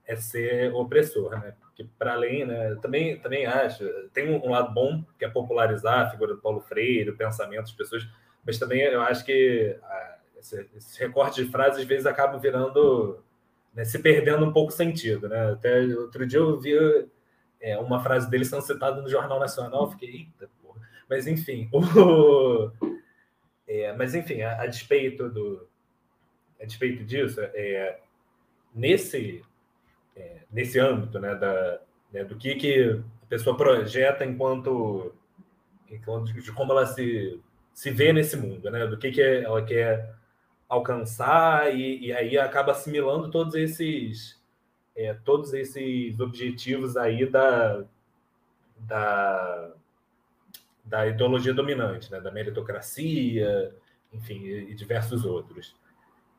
é ser opressor, né? Que para além, né? Também, também acho, tem um, lado bom que é popularizar a figura do Paulo Freire, o pensamento das pessoas mas também eu acho que ah, esse, esse recorte de frases às vezes acaba virando, né, se perdendo um pouco sentido, né? Até outro dia eu vi é, uma frase dele sendo citada no Jornal Nacional, fiquei, eita. Mas enfim, [laughs] o, é, mas enfim, a, a, despeito do a despeito disso, é, nesse é, nesse âmbito, né, da, né, do que que a pessoa projeta enquanto, enquanto de como ela se se vê nesse mundo, né? Do que, que ela quer alcançar e, e aí acaba assimilando todos esses é, todos esses objetivos aí da, da, da ideologia dominante, né? Da meritocracia, enfim, e, e diversos outros.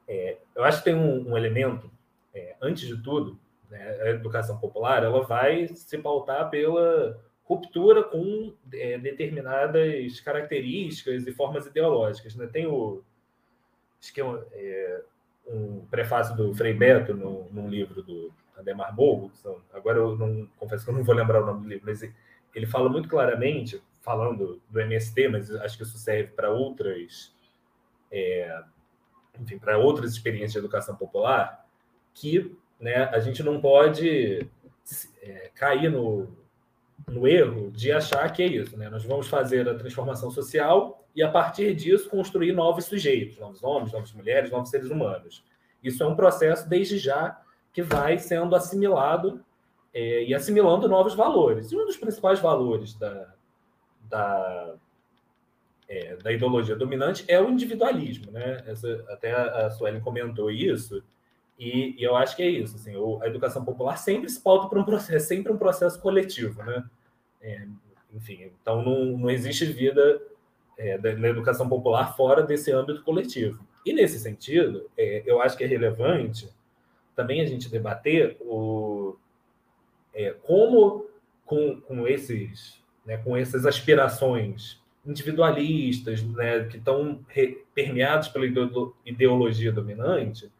É, eu acho que tem um, um elemento, é, antes de tudo, né, a educação popular, ela vai se pautar pela ruptura com é, determinadas características e formas ideológicas. Né? Tem o. Acho que é um, prefácio do Frei Beto no, num livro do Ademar Borgo. Agora eu não confesso que eu não vou lembrar o nome do livro, mas ele fala muito claramente, falando do MST, mas acho que isso serve para outras. É, enfim, para outras experiências de educação popular, que né, a gente não pode é, cair no, no erro de achar que é isso, né? Nós vamos fazer a transformação social e, a partir disso, construir novos sujeitos, novos homens, novas mulheres, novos seres humanos. Isso é um processo, desde já, que vai sendo assimilado é, e assimilando novos valores. E um dos principais valores da, da, é, da ideologia dominante é o individualismo, né? Essa, até a Suelen comentou isso, e, e, eu acho que é isso. Assim, a educação popular sempre se pauta por um processo, é sempre um processo coletivo, né? É, enfim, então não, não existe vida é, da, na educação popular fora desse âmbito coletivo. E nesse sentido, é, eu acho que é relevante também a gente debater o, é, como com, com esses né, com essas aspirações individualistas né, que estão permeados pela ideologia dominante,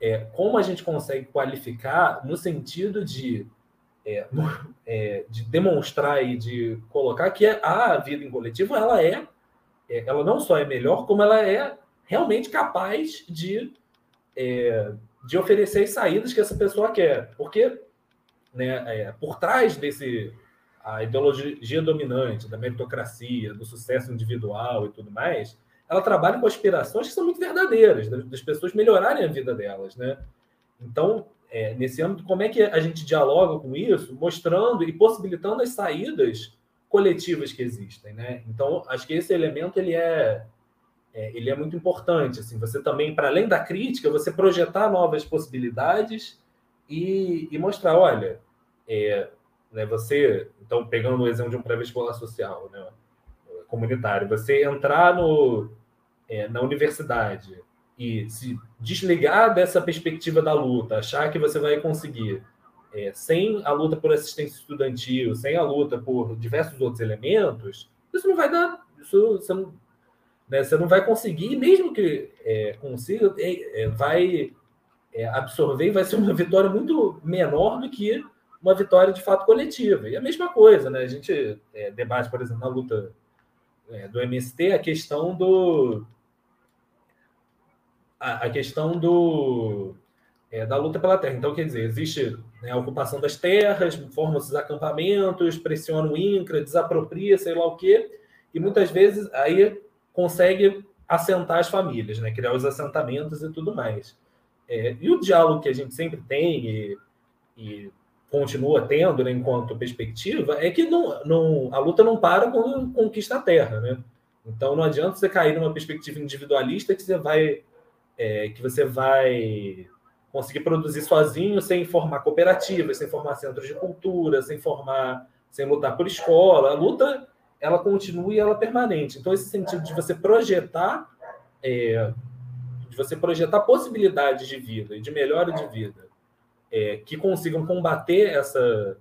é, como a gente consegue qualificar no sentido de, é, é, de demonstrar e de colocar que a vida em coletivo ela é, é, ela não só é melhor, como ela é realmente capaz de, é, de oferecer as saídas que essa pessoa quer. Porque né, é, por trás desse a ideologia dominante da meritocracia, do sucesso individual e tudo mais, ela trabalha com aspirações que são muito verdadeiras, das pessoas melhorarem a vida delas, né? Então, é, nesse âmbito, como é que a gente dialoga com isso, mostrando e possibilitando as saídas coletivas que existem, né? Então, acho que esse elemento ele é, é ele é muito importante. Assim, você também, para além da crítica, você projetar novas possibilidades e, e mostrar, olha, é, né, você, então, pegando o exemplo de um pré-vestibular social, né, comunitário, você entrar no, é, na universidade e se desligar dessa perspectiva da luta, achar que você vai conseguir, é, sem a luta por assistência estudantil, sem a luta por diversos outros elementos, isso não vai dar, isso você não, né, você não vai conseguir, mesmo que é, consiga, é, é, vai é, absorver e vai ser uma vitória muito menor do que uma vitória de fato coletiva. E a mesma coisa, né? A gente debate, por exemplo, na luta do MST, a questão do, a, a questão do, é, da luta pela terra. Então, quer dizer, existe né, a ocupação das terras, formam esses acampamentos, pressiona o INCRA, desapropria, sei lá o quê, e muitas vezes aí consegue assentar as famílias, né, criar os assentamentos e tudo mais. É, e o diálogo que a gente sempre tem e, e continua tendo né, enquanto perspectiva é que não, não, a luta não para quando conquista a terra. Né? Então não adianta você cair numa perspectiva individualista que você vai é, que você vai conseguir produzir sozinho sem formar cooperativas, sem formar centros de cultura, sem formar, sem lutar por escola. A luta ela continua e ela é permanente. Então esse sentido de você projetar é, de você projetar possibilidades de vida e de melhora de vida é, que consigam combater essa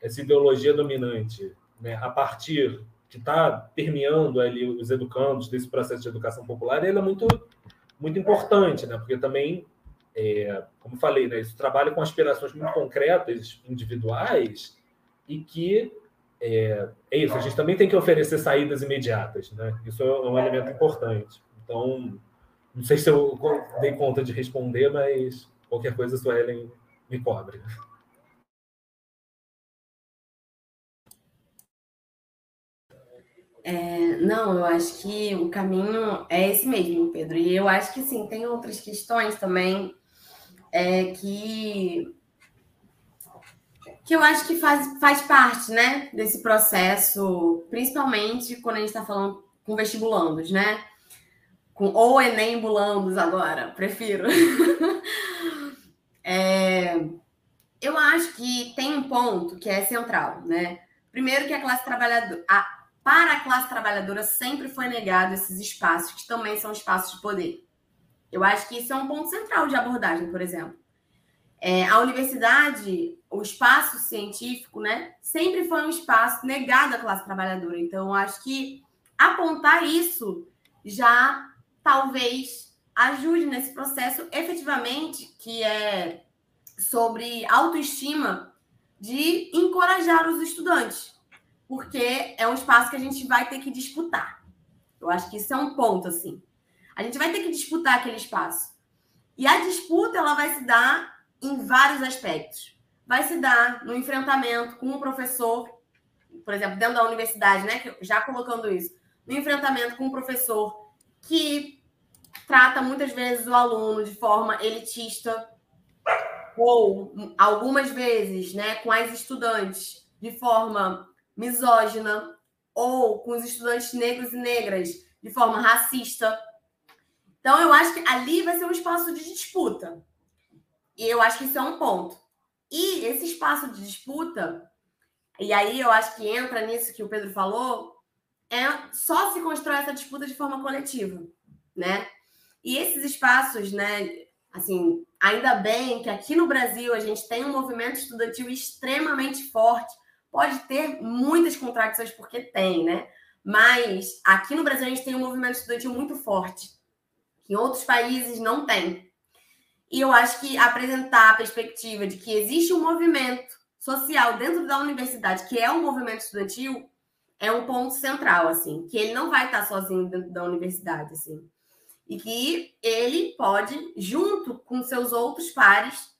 essa ideologia dominante né, a partir que está permeando ali os educandos desse processo de educação popular, ele é muito muito importante, né? Porque também, é, como falei, né, isso trabalha com aspirações muito concretas, individuais, e que é, é, isso, a gente também tem que oferecer saídas imediatas, né? Isso é um elemento importante. Então, não sei se eu dei conta de responder, mas qualquer coisa, Suelen me cobre. É, não, eu acho que o caminho é esse mesmo, Pedro. E eu acho que sim, tem outras questões também é, que que eu acho que faz, faz parte, né, desse processo, principalmente quando a gente está falando com vestibulandos, né? Com, ou Enem bulandos agora, prefiro. [laughs] é, eu acho que tem um ponto que é central, né? Primeiro que a classe trabalhadora, a, para a classe trabalhadora sempre foi negado esses espaços, que também são espaços de poder. Eu acho que isso é um ponto central de abordagem, por exemplo. É, a universidade, o espaço científico, né, sempre foi um espaço negado à classe trabalhadora. Então, eu acho que apontar isso já talvez ajude nesse processo efetivamente, que é sobre autoestima, de encorajar os estudantes porque é um espaço que a gente vai ter que disputar. Eu acho que isso é um ponto, assim. A gente vai ter que disputar aquele espaço. E a disputa, ela vai se dar em vários aspectos. Vai se dar no enfrentamento com o professor por exemplo, dentro da universidade, né? Já colocando isso, no enfrentamento com um professor que trata muitas vezes o aluno de forma elitista, ou algumas vezes, né, com as estudantes de forma misógina, ou com os estudantes negros e negras de forma racista. Então, eu acho que ali vai ser um espaço de disputa. E eu acho que isso é um ponto. E esse espaço de disputa, e aí eu acho que entra nisso que o Pedro falou, é só se constrói essa disputa de forma coletiva, né? E esses espaços, né, assim, ainda bem que aqui no Brasil a gente tem um movimento estudantil extremamente forte. Pode ter muitas contradições porque tem, né? Mas aqui no Brasil a gente tem um movimento estudantil muito forte, que em outros países não tem. E eu acho que apresentar a perspectiva de que existe um movimento social dentro da universidade, que é um movimento estudantil, é um ponto central, assim, que ele não vai estar sozinho dentro da universidade, assim. E que ele pode, junto com seus outros pares,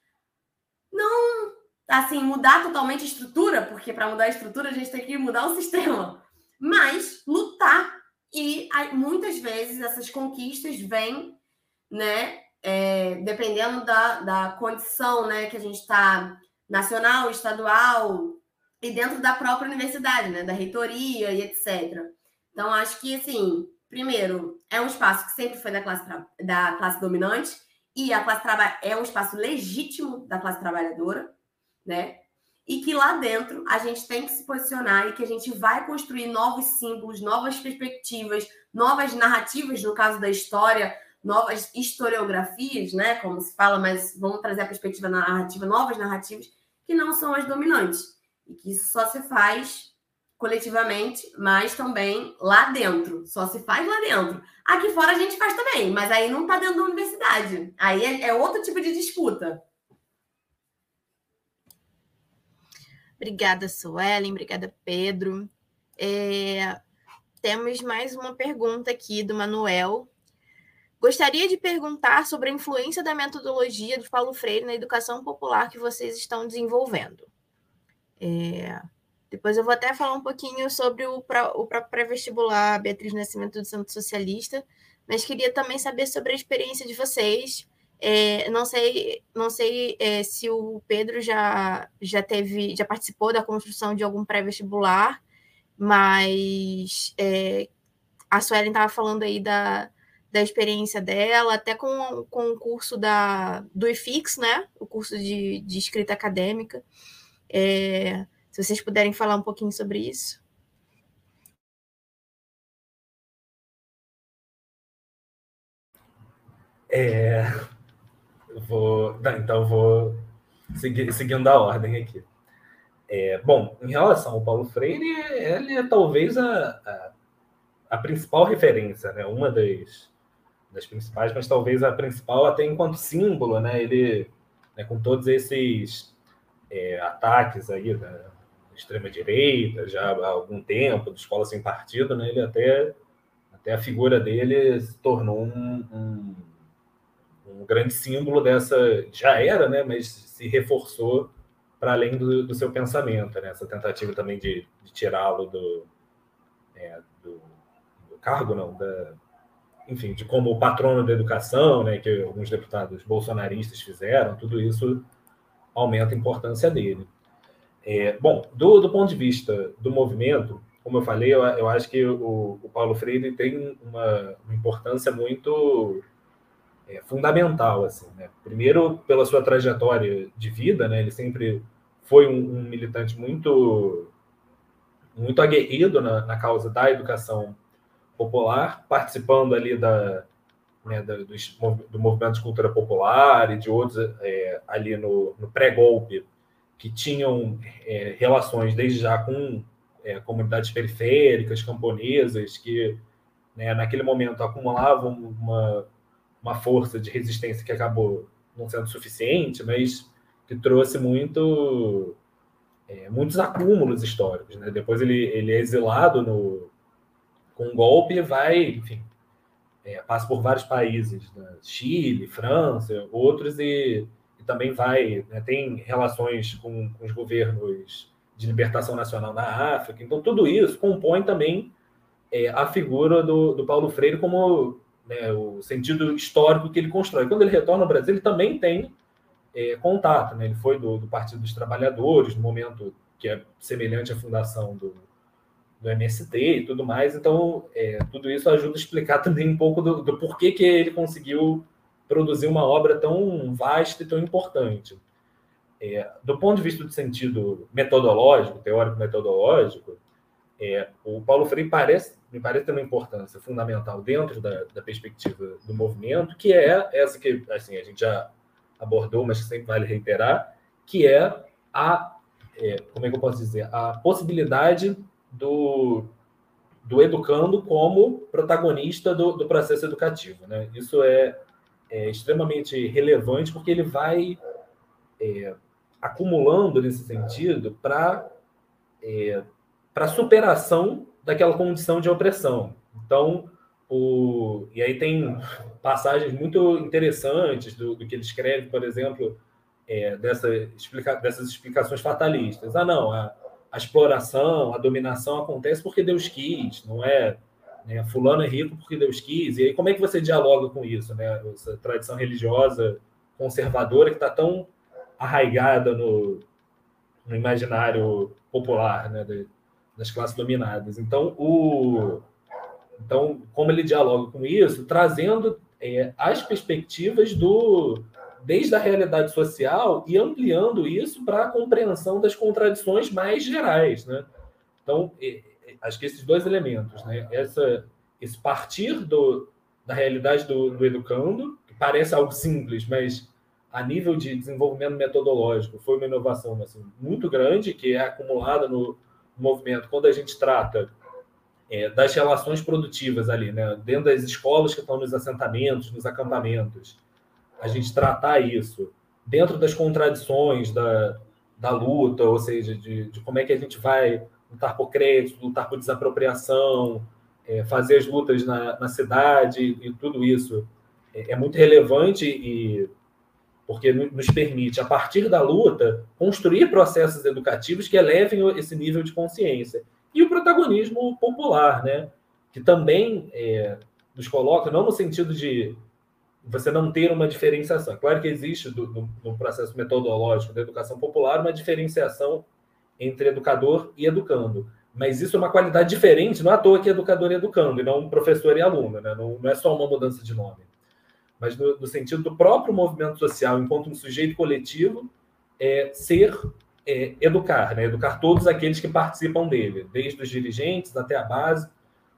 não, assim, mudar totalmente a estrutura, porque para mudar a estrutura a gente tem que mudar o sistema, mas lutar. E muitas vezes essas conquistas vêm, né, é, dependendo da, da condição né, que a gente está nacional, estadual e dentro da própria universidade, né, da reitoria e etc. Então, acho que, assim, primeiro, é um espaço que sempre foi da classe, da classe dominante e a classe é um espaço legítimo da classe trabalhadora, né? E que lá dentro a gente tem que se posicionar e que a gente vai construir novos símbolos, novas perspectivas, novas narrativas, no caso da história, novas historiografias, né, como se fala, mas vamos trazer a perspectiva narrativa, novas narrativas que não são as dominantes. E que isso só se faz coletivamente, mas também lá dentro. Só se faz lá dentro. Aqui fora a gente faz também, mas aí não está dentro da universidade. Aí é, é outro tipo de disputa. Obrigada, Suelen. Obrigada, Pedro. É, temos mais uma pergunta aqui do Manuel. Gostaria de perguntar sobre a influência da metodologia do Paulo Freire na educação popular que vocês estão desenvolvendo. É, depois eu vou até falar um pouquinho sobre o, próprio pré-vestibular Beatriz Nascimento do Centro Socialista, mas queria também saber sobre a experiência de vocês. É, não sei, não sei é, se o Pedro já, já teve, já participou da construção de algum pré-vestibular, mas é, a Suelen estava falando aí da, da experiência dela, até com, com o curso da, do IFIX, né? O curso de, de escrita acadêmica. É, se vocês puderem falar um pouquinho sobre isso. É, vou, então vou seguir, seguindo a ordem aqui. É, bom, em relação ao Paulo Freire, ele é talvez a, a, a principal referência, né? uma das, das principais, mas talvez a principal até enquanto símbolo, né? Ele, né, com todos esses é, ataques aí da extrema direita, já há algum tempo, de escola sem partido, né? Ele até até a figura dele se tornou um, um, um grande símbolo dessa, já era, né? Mas se reforçou para além do, do, seu pensamento, né? Essa tentativa também de, de tirá-lo do, é, do, do cargo, não, da, enfim, de como o patrono da educação, né, que alguns deputados bolsonaristas fizeram, tudo isso aumenta a importância dele. É, bom, do, do, ponto de vista do movimento, como eu falei, eu, eu acho que o, o, Paulo Freire tem uma, uma importância muito é, fundamental, assim, né? Primeiro, pela sua trajetória de vida, né? Ele sempre foi um, um militante muito muito aguerrido na, na causa da educação popular, participando ali da, né, do, do, movimento de cultura popular e de outros é, ali no, no pré-golpe, que tinham é, relações desde já com é, comunidades periféricas, camponesas, que né, naquele momento acumulavam uma, uma força de resistência que acabou não sendo suficiente, mas que trouxe muito é, muitos acúmulos históricos. Né? Depois ele, ele é exilado no, com um golpe vai, enfim, é, passa por vários países, né? Chile, França, outros, e, também vai, né, tem relações com, com, os governos de libertação nacional na África. Então, tudo isso compõe também é, a figura do, do Paulo Freire como né, o sentido histórico que ele constrói. Quando ele retorna ao Brasil, ele também tem é, contato. Né? Ele foi do, do, Partido dos Trabalhadores, no momento que é semelhante à fundação do, do MST e tudo mais. Então, é, tudo isso ajuda a explicar também um pouco do, do porquê que ele conseguiu produzir uma obra tão vasta e tão importante. É, do ponto de vista do sentido metodológico, teórico metodológico, é, o Paulo Freire parece, me parece ter uma importância fundamental dentro da, da, perspectiva do movimento, que é essa que assim, a gente já abordou, mas que sempre vale reiterar, que é a, é, como é que eu posso dizer, a possibilidade do, do educando como protagonista do, do processo educativo. Né? Isso é, é, extremamente relevante porque ele vai é, acumulando nesse sentido para é, para superação daquela condição de opressão. Então, o, e aí tem passagens muito interessantes do, do que ele escreve, por exemplo, é, dessa explica, dessas explicações fatalistas. Ah, não, a, a, exploração, a dominação acontece porque Deus quis, não é né, fulano é rico porque Deus quis. E aí como é que você dialoga com isso, né? Essa tradição religiosa conservadora que está tão arraigada no, no imaginário popular né, das classes dominadas. Então, o, então, como ele dialoga com isso, trazendo é, as perspectivas do desde a realidade social e ampliando isso para a compreensão das contradições mais gerais, né? Então, é, acho que esses dois elementos, né? Essa, esse partir do, da realidade do, do educando, que parece algo simples, mas a nível de desenvolvimento metodológico, foi uma inovação assim, muito grande, que é acumulada no movimento quando a gente trata é, das relações produtivas ali, né? dentro das escolas que estão nos assentamentos, nos acampamentos, a gente tratar isso dentro das contradições da, da luta, ou seja, de, de como é que a gente vai lutar por crédito, lutar por desapropriação, é, fazer as lutas na, na cidade e tudo isso é, é muito relevante e porque nos permite, a partir da luta, construir processos educativos que elevem esse nível de consciência. E o protagonismo popular, né? que também é, nos coloca, não no sentido de você não ter uma diferenciação. Claro que existe do, no, no, processo metodológico da educação popular uma diferenciação entre educador e educando. Mas isso é uma qualidade diferente, não é à toa que educador e educando, e não professor e aluno, né? não, não é só uma mudança de nome mas no, no sentido do próprio movimento social, enquanto um sujeito coletivo, é, ser, é, educar, né? educar todos aqueles que participam dele, desde os dirigentes até a base,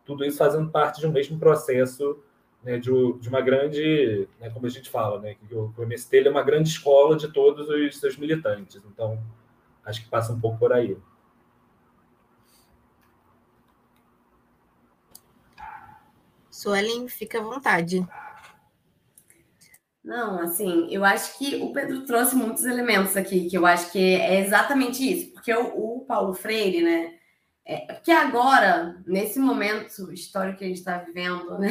tudo isso fazendo parte de um mesmo processo né, de, de, uma grande, né, como a gente fala, né, que o, o MST é uma grande escola de todos os seus militantes. Então, acho que passa um pouco por aí. Suelen, fica à vontade. Não, assim, eu acho que o Pedro trouxe muitos elementos aqui, que eu acho que é exatamente isso, porque o, o Paulo Freire, né, é, porque agora, nesse momento histórico que a gente está vivendo, né,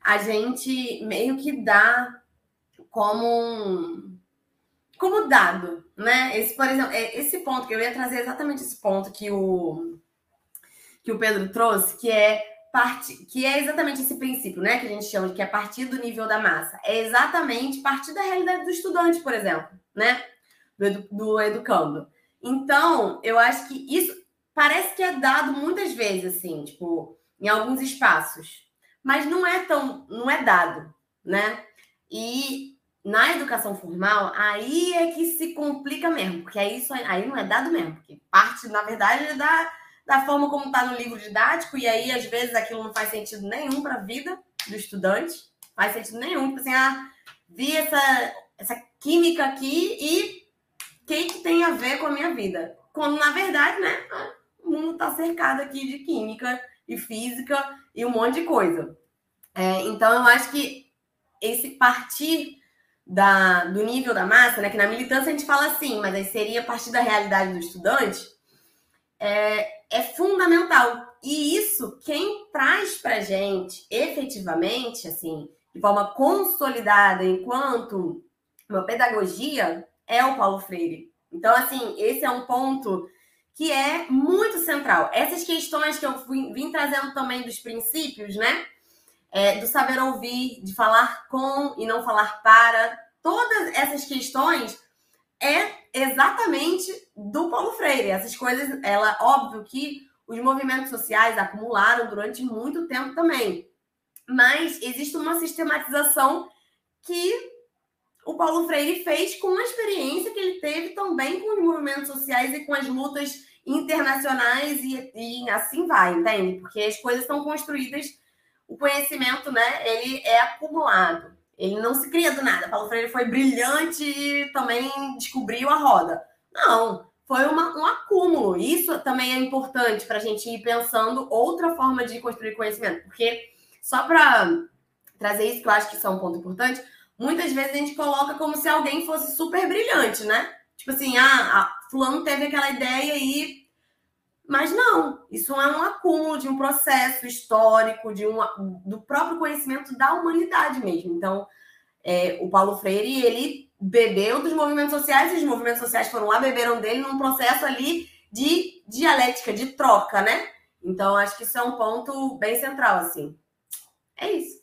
a gente meio que dá como um, como dado, né? Esse, por exemplo, é, esse ponto que eu ia trazer exatamente esse ponto que o que o Pedro trouxe, que é parte, que é exatamente esse princípio, né, que a gente chama de que é partir do nível da massa. É exatamente partir da realidade do estudante, por exemplo, né, do, do educando. Então, eu acho que isso parece que é dado muitas vezes, assim, tipo, em alguns espaços, mas não é tão, não é dado, né? E na educação formal, aí é que se complica mesmo, porque aí, isso, aí não é dado mesmo, porque parte, na verdade, é da da forma como está no livro didático, e aí às vezes aquilo não faz sentido nenhum para a vida do estudante, faz sentido nenhum. Tipo assim, ah, vi essa, essa química aqui e o que, que tem a ver com a minha vida? Quando na verdade, né, o mundo está cercado aqui de química e física e um monte de coisa. É, então eu acho que esse partir da, do nível da massa, né, que na militância a gente fala assim, mas aí seria partir da realidade do estudante, é, é fundamental. E isso, quem traz para gente efetivamente, assim, de forma consolidada enquanto uma pedagogia, é o Paulo Freire. Então, assim, esse é um ponto que é muito central. Essas questões que eu vim trazendo também dos princípios, né? É, do saber ouvir, de falar com e não falar para, todas essas questões é exatamente do Paulo Freire. Essas coisas, ela, óbvio que os movimentos sociais acumularam durante muito tempo também. Mas existe uma sistematização que o Paulo Freire fez com a experiência que ele teve também com os movimentos sociais e com as lutas internacionais e, e assim vai, entende? Porque as coisas são construídas, o conhecimento, né, ele é acumulado. Ele não se cria do nada. Paulo Freire foi brilhante e também descobriu a roda. Não, foi uma, um acúmulo. Isso também é importante para a gente ir pensando outra forma de construir conhecimento. Porque, só para trazer isso, que eu acho que isso é um ponto importante, muitas vezes a gente coloca como se alguém fosse super brilhante, né? Tipo assim, ah, fulano teve aquela ideia e mas não, isso é um acúmulo de um processo histórico, de uma, do próprio conhecimento da humanidade mesmo. Então, é, o Paulo Freire, ele bebeu dos movimentos sociais, e os movimentos sociais foram lá, beberam dele num processo ali de dialética, de troca, né? Então, acho que isso é um ponto bem central, assim. É isso.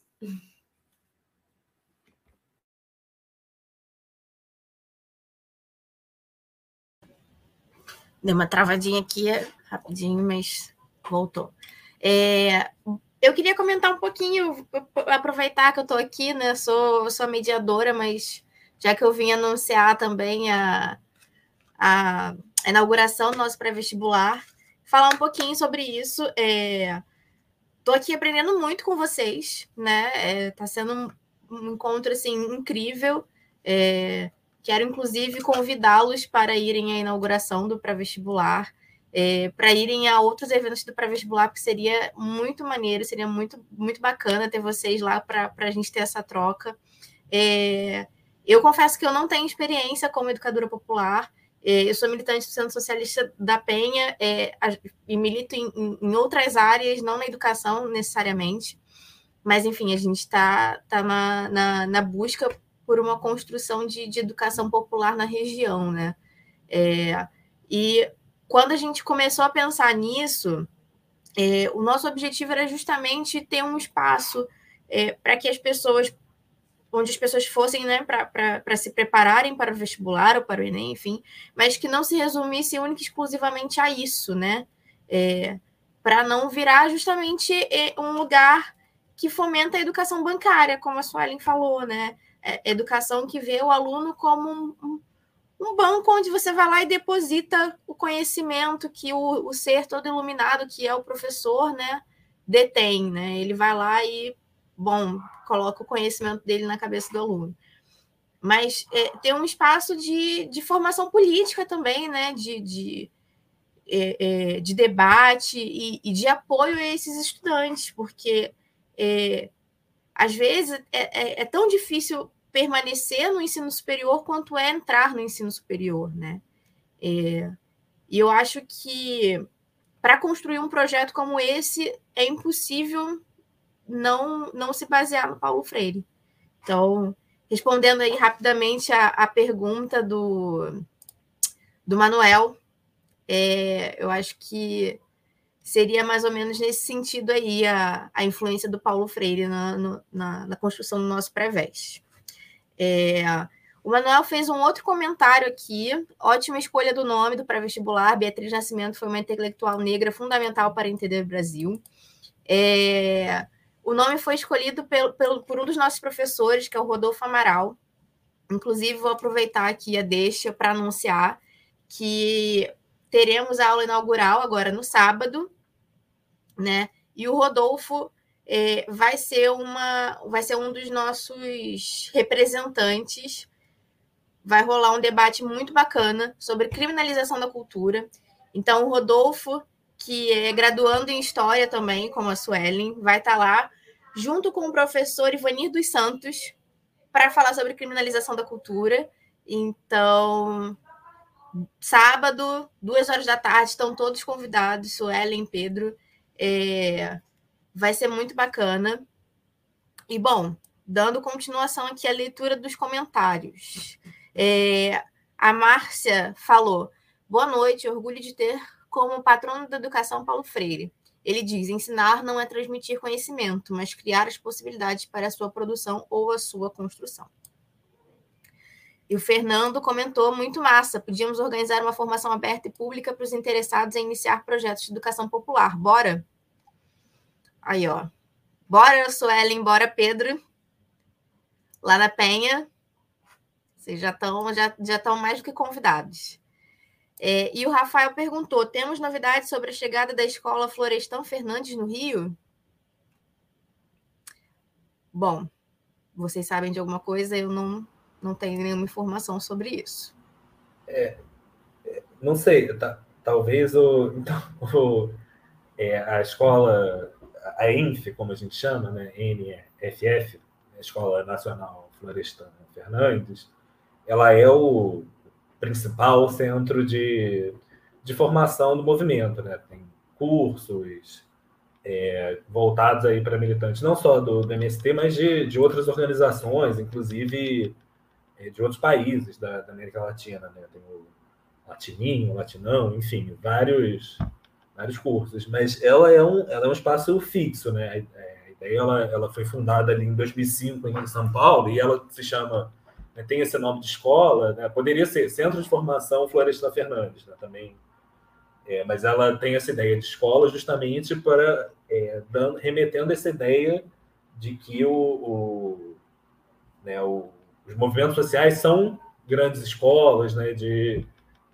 Deu uma travadinha aqui rapidinho, mas voltou. É, eu queria comentar um pouquinho, aproveitar que eu estou aqui, né? Sou, sou mediadora, mas já que eu vim anunciar também a, a inauguração do nosso pré-vestibular, falar um pouquinho sobre isso. Estou é, aqui aprendendo muito com vocês, né? Está é, sendo um, um, encontro assim incrível. É, quero inclusive convidá-los para irem à inauguração do pré-vestibular é, para irem a outros eventos do pré-vestibular, seria muito maneiro, seria muito, muito bacana ter vocês lá para a gente ter essa troca. É, eu confesso que eu não tenho experiência como educadora popular, é, eu sou militante do Centro Socialista da Penha é, e milito em, em, outras áreas, não na educação necessariamente, mas enfim, a gente está tá na, na, na, busca por uma construção de, de educação popular na região, né? É, e quando a gente começou a pensar nisso, é, o nosso objetivo era justamente ter um espaço é, para que as pessoas, onde as pessoas fossem né, para se prepararem para o vestibular ou para o Enem, enfim, mas que não se resumisse única e exclusivamente a isso, né? É, para não virar justamente é, um lugar que fomenta a educação bancária, como a Suelen falou, né? É, educação que vê o aluno como um, um um banco onde você vai lá e deposita o conhecimento que o, o ser todo iluminado, que é o professor, né, detém, né? Ele vai lá e, bom, coloca o conhecimento dele na cabeça do aluno. Mas é, tem um espaço de, de formação política também, né? De, de, é, é, de debate e, e, de apoio a esses estudantes, porque é, às vezes é, é, é tão difícil permanecer no ensino superior quanto é entrar no ensino superior, né? É, e eu acho que para construir um projeto como esse é impossível não não se basear no Paulo Freire. Então, respondendo aí rapidamente a, a pergunta do, do Manuel, é, eu acho que seria mais ou menos nesse sentido aí a, a influência do Paulo Freire na, no, na, na construção do nosso pré-veste. É, o Manuel fez um outro comentário aqui. Ótima escolha do nome do pré-vestibular. Beatriz Nascimento foi uma intelectual negra fundamental para entender o Brasil. É, o nome foi escolhido pelo, pelo, por um dos nossos professores, que é o Rodolfo Amaral. Inclusive, vou aproveitar aqui a deixa para anunciar que teremos a aula inaugural agora no sábado, né? E o Rodolfo é, vai ser uma vai ser um dos nossos representantes. Vai rolar um debate muito bacana sobre criminalização da cultura. Então, o Rodolfo, que é graduando em História também, como a Suelen, vai estar tá lá, junto com o professor Ivanir dos Santos, para falar sobre criminalização da cultura. Então, sábado, duas horas da tarde, estão todos convidados, Suelen, Pedro. É, vai ser muito bacana. E, bom, dando continuação aqui à leitura dos comentários. É, a Márcia falou: boa noite, orgulho de ter como patrono da educação Paulo Freire. Ele diz: ensinar não é transmitir conhecimento, mas criar as possibilidades para a sua produção ou a sua construção. E o Fernando comentou muito massa. Podíamos organizar uma formação aberta e pública para os interessados em iniciar projetos de educação popular. Bora? Aí, ó. Bora, Suelen, bora, Pedro. Lá na Penha. Vocês já estão já, já mais do que convidados. É, e o Rafael perguntou: temos novidades sobre a chegada da escola Florestão Fernandes no Rio? Bom, vocês sabem de alguma coisa, eu não, não tenho nenhuma informação sobre isso. É, é não sei, tá, talvez o, [laughs] então, o, é, a escola, a ENF, como a gente chama, né, NFF, Escola Nacional Florestana Fernandes, ela é o principal centro de, de formação do movimento, né? Tem cursos é, voltados aí para militantes, não só do, do, MST, mas de, de outras organizações, inclusive é, de outros países da, da, América Latina, né? Tem o Latininho, o Latinão, enfim, vários vários cursos. Mas ela é um, ela é um espaço fixo, né? A, a ideia ela, ela foi fundada ali em 2005 em São Paulo e ela se chama né, tem esse nome de escola, né, poderia ser Centro de Formação Floresta Fernandes, né, também, é, mas ela tem essa ideia de escola justamente para é, dando, remetendo essa ideia de que o, o, né, o, os movimentos sociais são grandes escolas, né, de,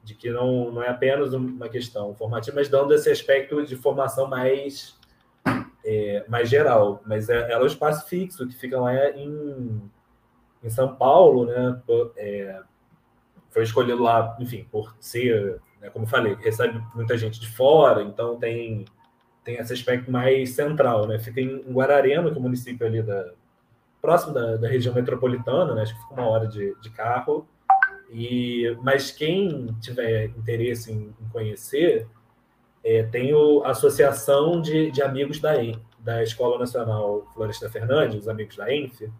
de que não, não é apenas uma questão formativa, mas dando esse aspecto de formação mais é, mais geral. Mas é, ela é um espaço fixo que fica lá em em São Paulo, né? É, foi escolhido lá, enfim, por ser, né, como falei, recebe muita gente de fora, então tem tem esse aspecto mais central, né? Fica em Guararema, que é o município ali da próximo da, da região metropolitana, né? Acho que fica uma hora de, de carro. E mas quem tiver interesse em, em conhecer, é, tem a associação de, de amigos da da Escola Nacional Floresta Fernandes, os amigos da ENF,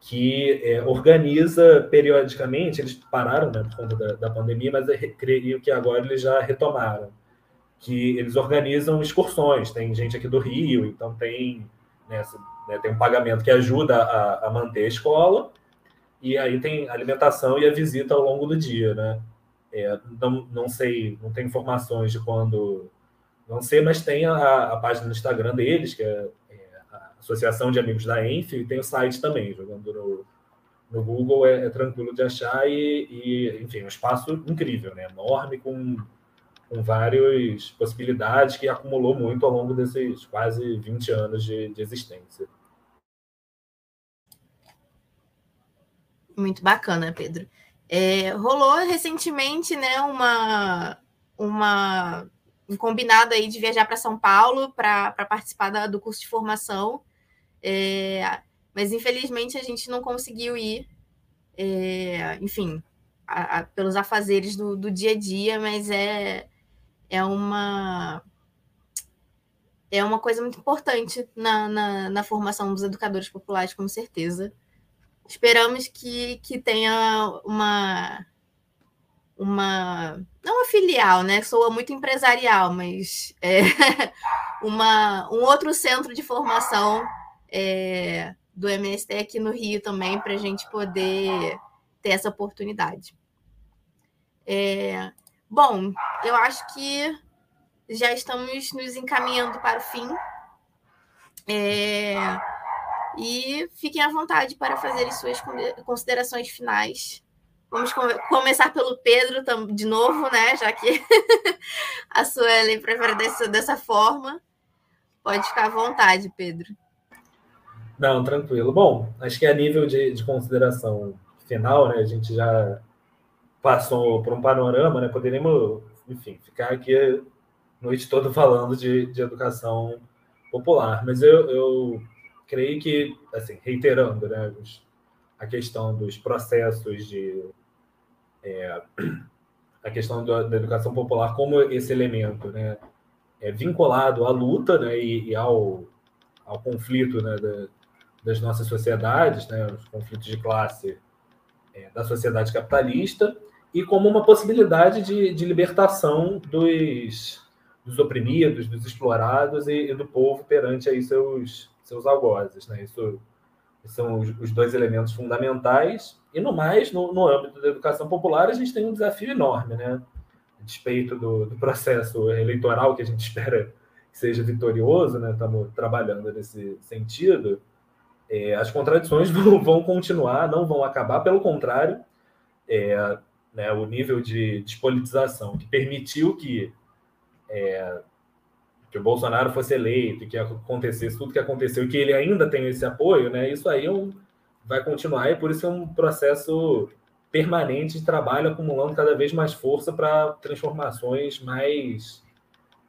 que é, organiza periodicamente, eles pararam né, por conta da, da pandemia, mas creio que agora eles já retomaram, que eles organizam excursões, tem gente aqui do Rio, então tem, né, né, tem um pagamento que ajuda a, a, manter a escola, e aí tem alimentação e a visita ao longo do dia, né? É, não, não sei, não tem informações de quando, não sei, mas tem a, a página no Instagram deles, que é Associação de Amigos da ENF, e tem o site também, jogando no, no Google é, é tranquilo de achar e, e, enfim, um espaço incrível, né? enorme, com, com várias possibilidades que acumulou muito ao longo desses quase 20 anos de, de existência. Muito bacana, Pedro. É, rolou recentemente né, uma, uma um combinado aí de viajar para São Paulo para participar da, do curso de formação. É, mas infelizmente a gente não conseguiu ir, é, enfim, a, a, pelos afazeres do, do, dia a dia, mas é, é uma é uma coisa muito importante na, na, na formação dos educadores populares, com certeza. Esperamos que, que tenha uma uma não uma filial, né? Soa muito empresarial, mas é [laughs] uma, um outro centro de formação é, do MST aqui no Rio também, para a gente poder ter essa oportunidade. É, bom, eu acho que já estamos nos encaminhando para o fim. É, e fiquem à vontade para fazer suas considerações finais. Vamos começar pelo Pedro de novo, né? Já que [laughs] a Suelen prefere dessa, dessa forma. Pode ficar à vontade, Pedro. Não, tranquilo. Bom, acho que a nível de, de consideração final, né, a gente já passou por um panorama, né, poderíamos, enfim, ficar aqui a noite toda falando de, de educação popular, mas eu, eu creio que, assim, reiterando, né, a questão dos processos de é, a questão da, da, educação popular como esse elemento, né, é vinculado à luta, né, e, e ao, ao conflito, né, da, das nossas sociedades, né, os conflitos de classe é, da sociedade capitalista, e como uma possibilidade de, de libertação dos, dos oprimidos, dos explorados e, e, do povo perante aí seus, seus algozes. Né? Isso são os, os, dois elementos fundamentais. E no mais, no, no, âmbito da educação popular, a gente tem um desafio enorme, né? A despeito do, do processo eleitoral que a gente [laughs] espera que seja vitorioso, né? Estamos trabalhando nesse sentido. É, as contradições [laughs] vão, vão, continuar, não vão acabar, pelo contrário, é, né, o nível de despolitização que permitiu que, é, que o Bolsonaro fosse eleito, que acontecesse tudo que aconteceu, e que ele ainda tem esse apoio, né, isso aí é um, vai continuar, e por isso é um processo permanente de trabalho acumulando cada vez mais força para transformações mais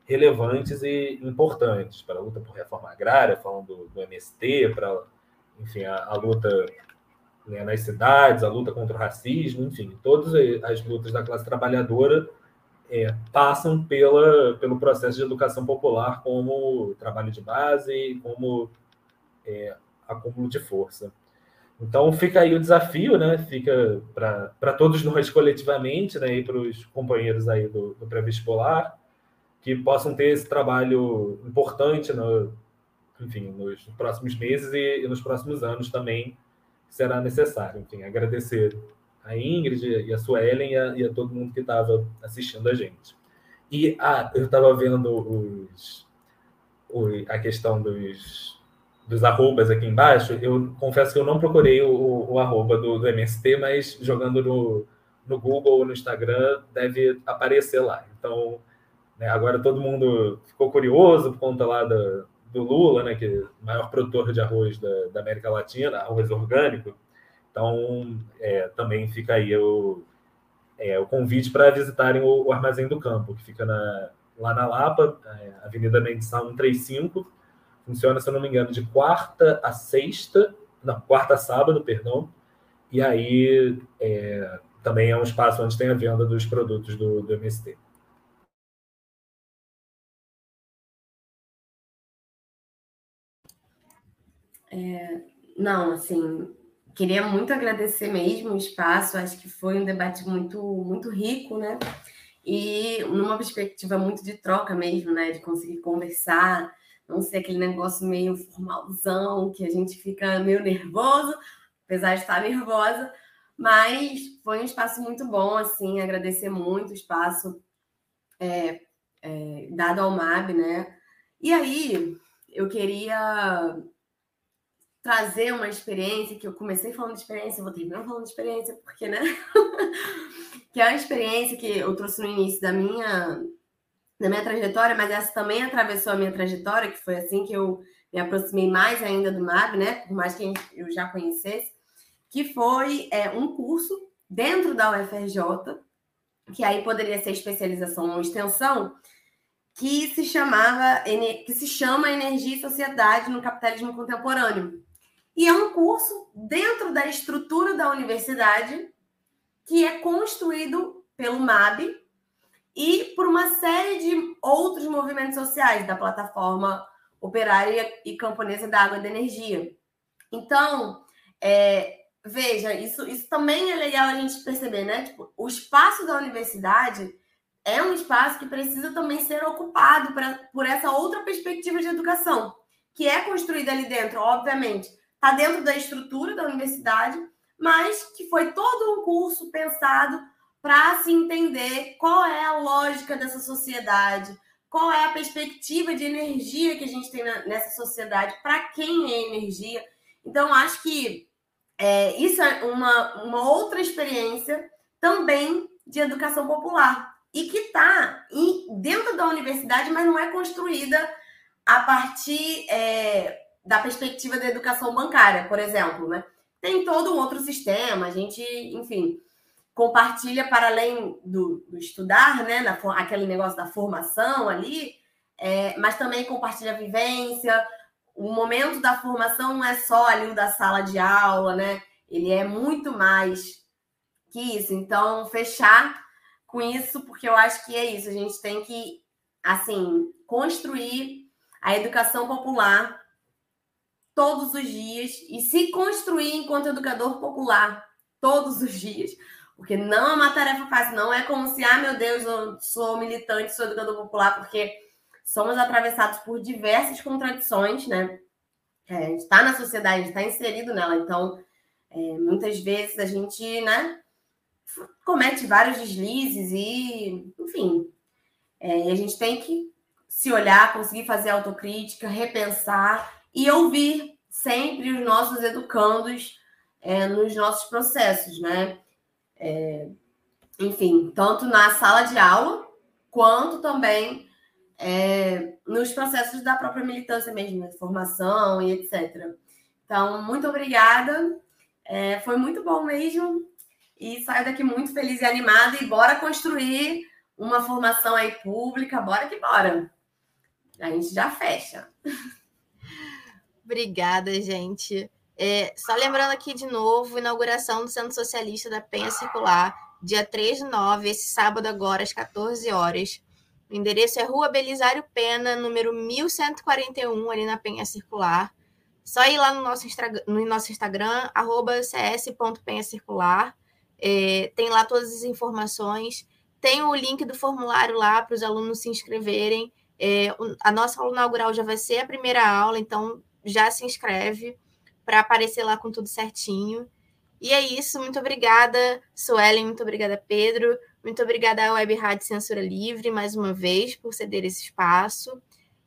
relevantes e importantes para a luta por reforma agrária, falando do, do MST, para enfim, a, a luta né, nas cidades, a luta contra o racismo, enfim, todas as lutas da classe trabalhadora é, passam pela, pelo processo de educação popular como trabalho de base, como é, acúmulo de força. Então fica aí o desafio, né? Fica para todos nós coletivamente, né? E para os companheiros aí do, do pré-vestibular, que possam ter esse trabalho importante no, enfim, nos próximos meses e, e nos próximos anos também será necessário. Enfim, agradecer a Ingrid e a Suelen e a, e a todo mundo que estava assistindo a gente. E ah, eu estava vendo os, a questão dos, dos arrobas aqui embaixo. Eu confesso que eu não procurei o, o arroba do, do MST, mas jogando no, no Google ou no Instagram deve aparecer lá. Então, né, agora todo mundo ficou curioso por conta lá da, do Lula, né, que é o maior produtor de arroz da, da América Latina, arroz orgânico. Então, é, também fica aí o, é, o convite para visitarem o, o, Armazém do Campo, que fica na, lá na Lapa, é, Avenida Mendiçal 135. Funciona, se eu não me engano, de quarta a sexta, não, quarta a sábado, perdão. E aí é, também é um espaço onde tem a venda dos produtos do, do MST. É, não, assim, queria muito agradecer mesmo o espaço, acho que foi um debate muito, muito rico, né? E numa perspectiva muito de troca mesmo, né? De conseguir conversar, não ser aquele negócio meio formalzão, que a gente fica meio nervoso, apesar de estar nervosa, mas foi um espaço muito bom, assim, agradecer muito o espaço é, é, dado ao MAB, né? E aí, eu queria trazer uma experiência, que eu comecei falando de experiência, vou terminar falando de experiência, porque, né? [laughs] que é uma experiência que eu trouxe no início da minha, da minha trajetória, mas essa também atravessou a minha trajetória, que foi assim que eu me aproximei mais ainda do MAB, né? Por mais que eu já conhecesse, que foi é, um curso dentro da UFRJ, que aí poderia ser especialização ou extensão, que se chamava que se chama Energia e Sociedade no Capitalismo Contemporâneo. E é um curso dentro da estrutura da universidade que é construído pelo MAB e por uma série de outros movimentos sociais da plataforma operária e camponesa da água e da energia. Então, é, veja, isso, isso também é legal a gente perceber, né? Tipo, o espaço da universidade é um espaço que precisa também ser ocupado pra, por essa outra perspectiva de educação, que é construída ali dentro, obviamente, está dentro da estrutura da universidade, mas que foi todo um curso pensado para se entender qual é a lógica dessa sociedade, qual é a perspectiva de energia que a gente tem nessa sociedade, para quem é energia. Então, acho que é, isso é uma, uma outra experiência também de educação popular e que está dentro da universidade, mas não é construída a partir é, da perspectiva da educação bancária, por exemplo, né? Tem todo um outro sistema, a gente, enfim, compartilha para além do, do estudar, né? Na, aquele negócio da formação ali, é, mas também compartilha a vivência. O momento da formação não é só ali o da sala de aula, né? Ele é muito mais que isso. Então, fechar com isso, porque eu acho que é isso. A gente tem que, assim, construir a educação popular todos os dias e se construir enquanto educador popular todos os dias, porque não é uma tarefa fácil, não é como se, ah, meu Deus, eu sou militante, sou educador popular, porque somos atravessados por diversas contradições, né? É, a gente está na sociedade, a gente está inserido nela, então é, muitas vezes a gente, né, comete vários deslizes e, enfim, é, a gente tem que se olhar, conseguir fazer autocrítica, repensar e ouvir sempre os nossos educandos é, nos nossos processos, né? É, enfim, tanto na sala de aula quanto também é, nos processos da própria militância mesmo, né? formação e etc. Então, muito obrigada. É, foi muito bom mesmo. E saio daqui muito feliz e animada. E bora construir uma formação aí pública. Bora que bora. A gente já fecha. [laughs] Obrigada, gente. É, só lembrando aqui de novo, inauguração do Centro Socialista da Penha Circular, dia 3 de 9, esse sábado agora, às 14 horas. O endereço é Rua Belisário Pena, número 1141, ali na Penha Circular. Só ir lá no nosso, no nosso Instagram, arroba cs.penhacircular. É, tem lá todas as informações. Tem o link do formulário lá para os alunos se inscreverem. É, a nossa aula inaugural já vai ser a primeira aula, então já se inscreve para aparecer lá com tudo certinho. E é isso, muito obrigada, Suelen, muito obrigada, Pedro, muito obrigada à Web Rádio Censura Livre, mais uma vez, por ceder esse espaço.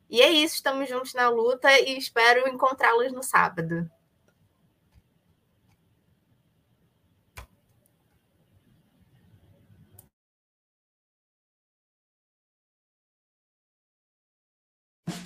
E é isso, estamos juntos na luta e espero encontrá-los no sábado.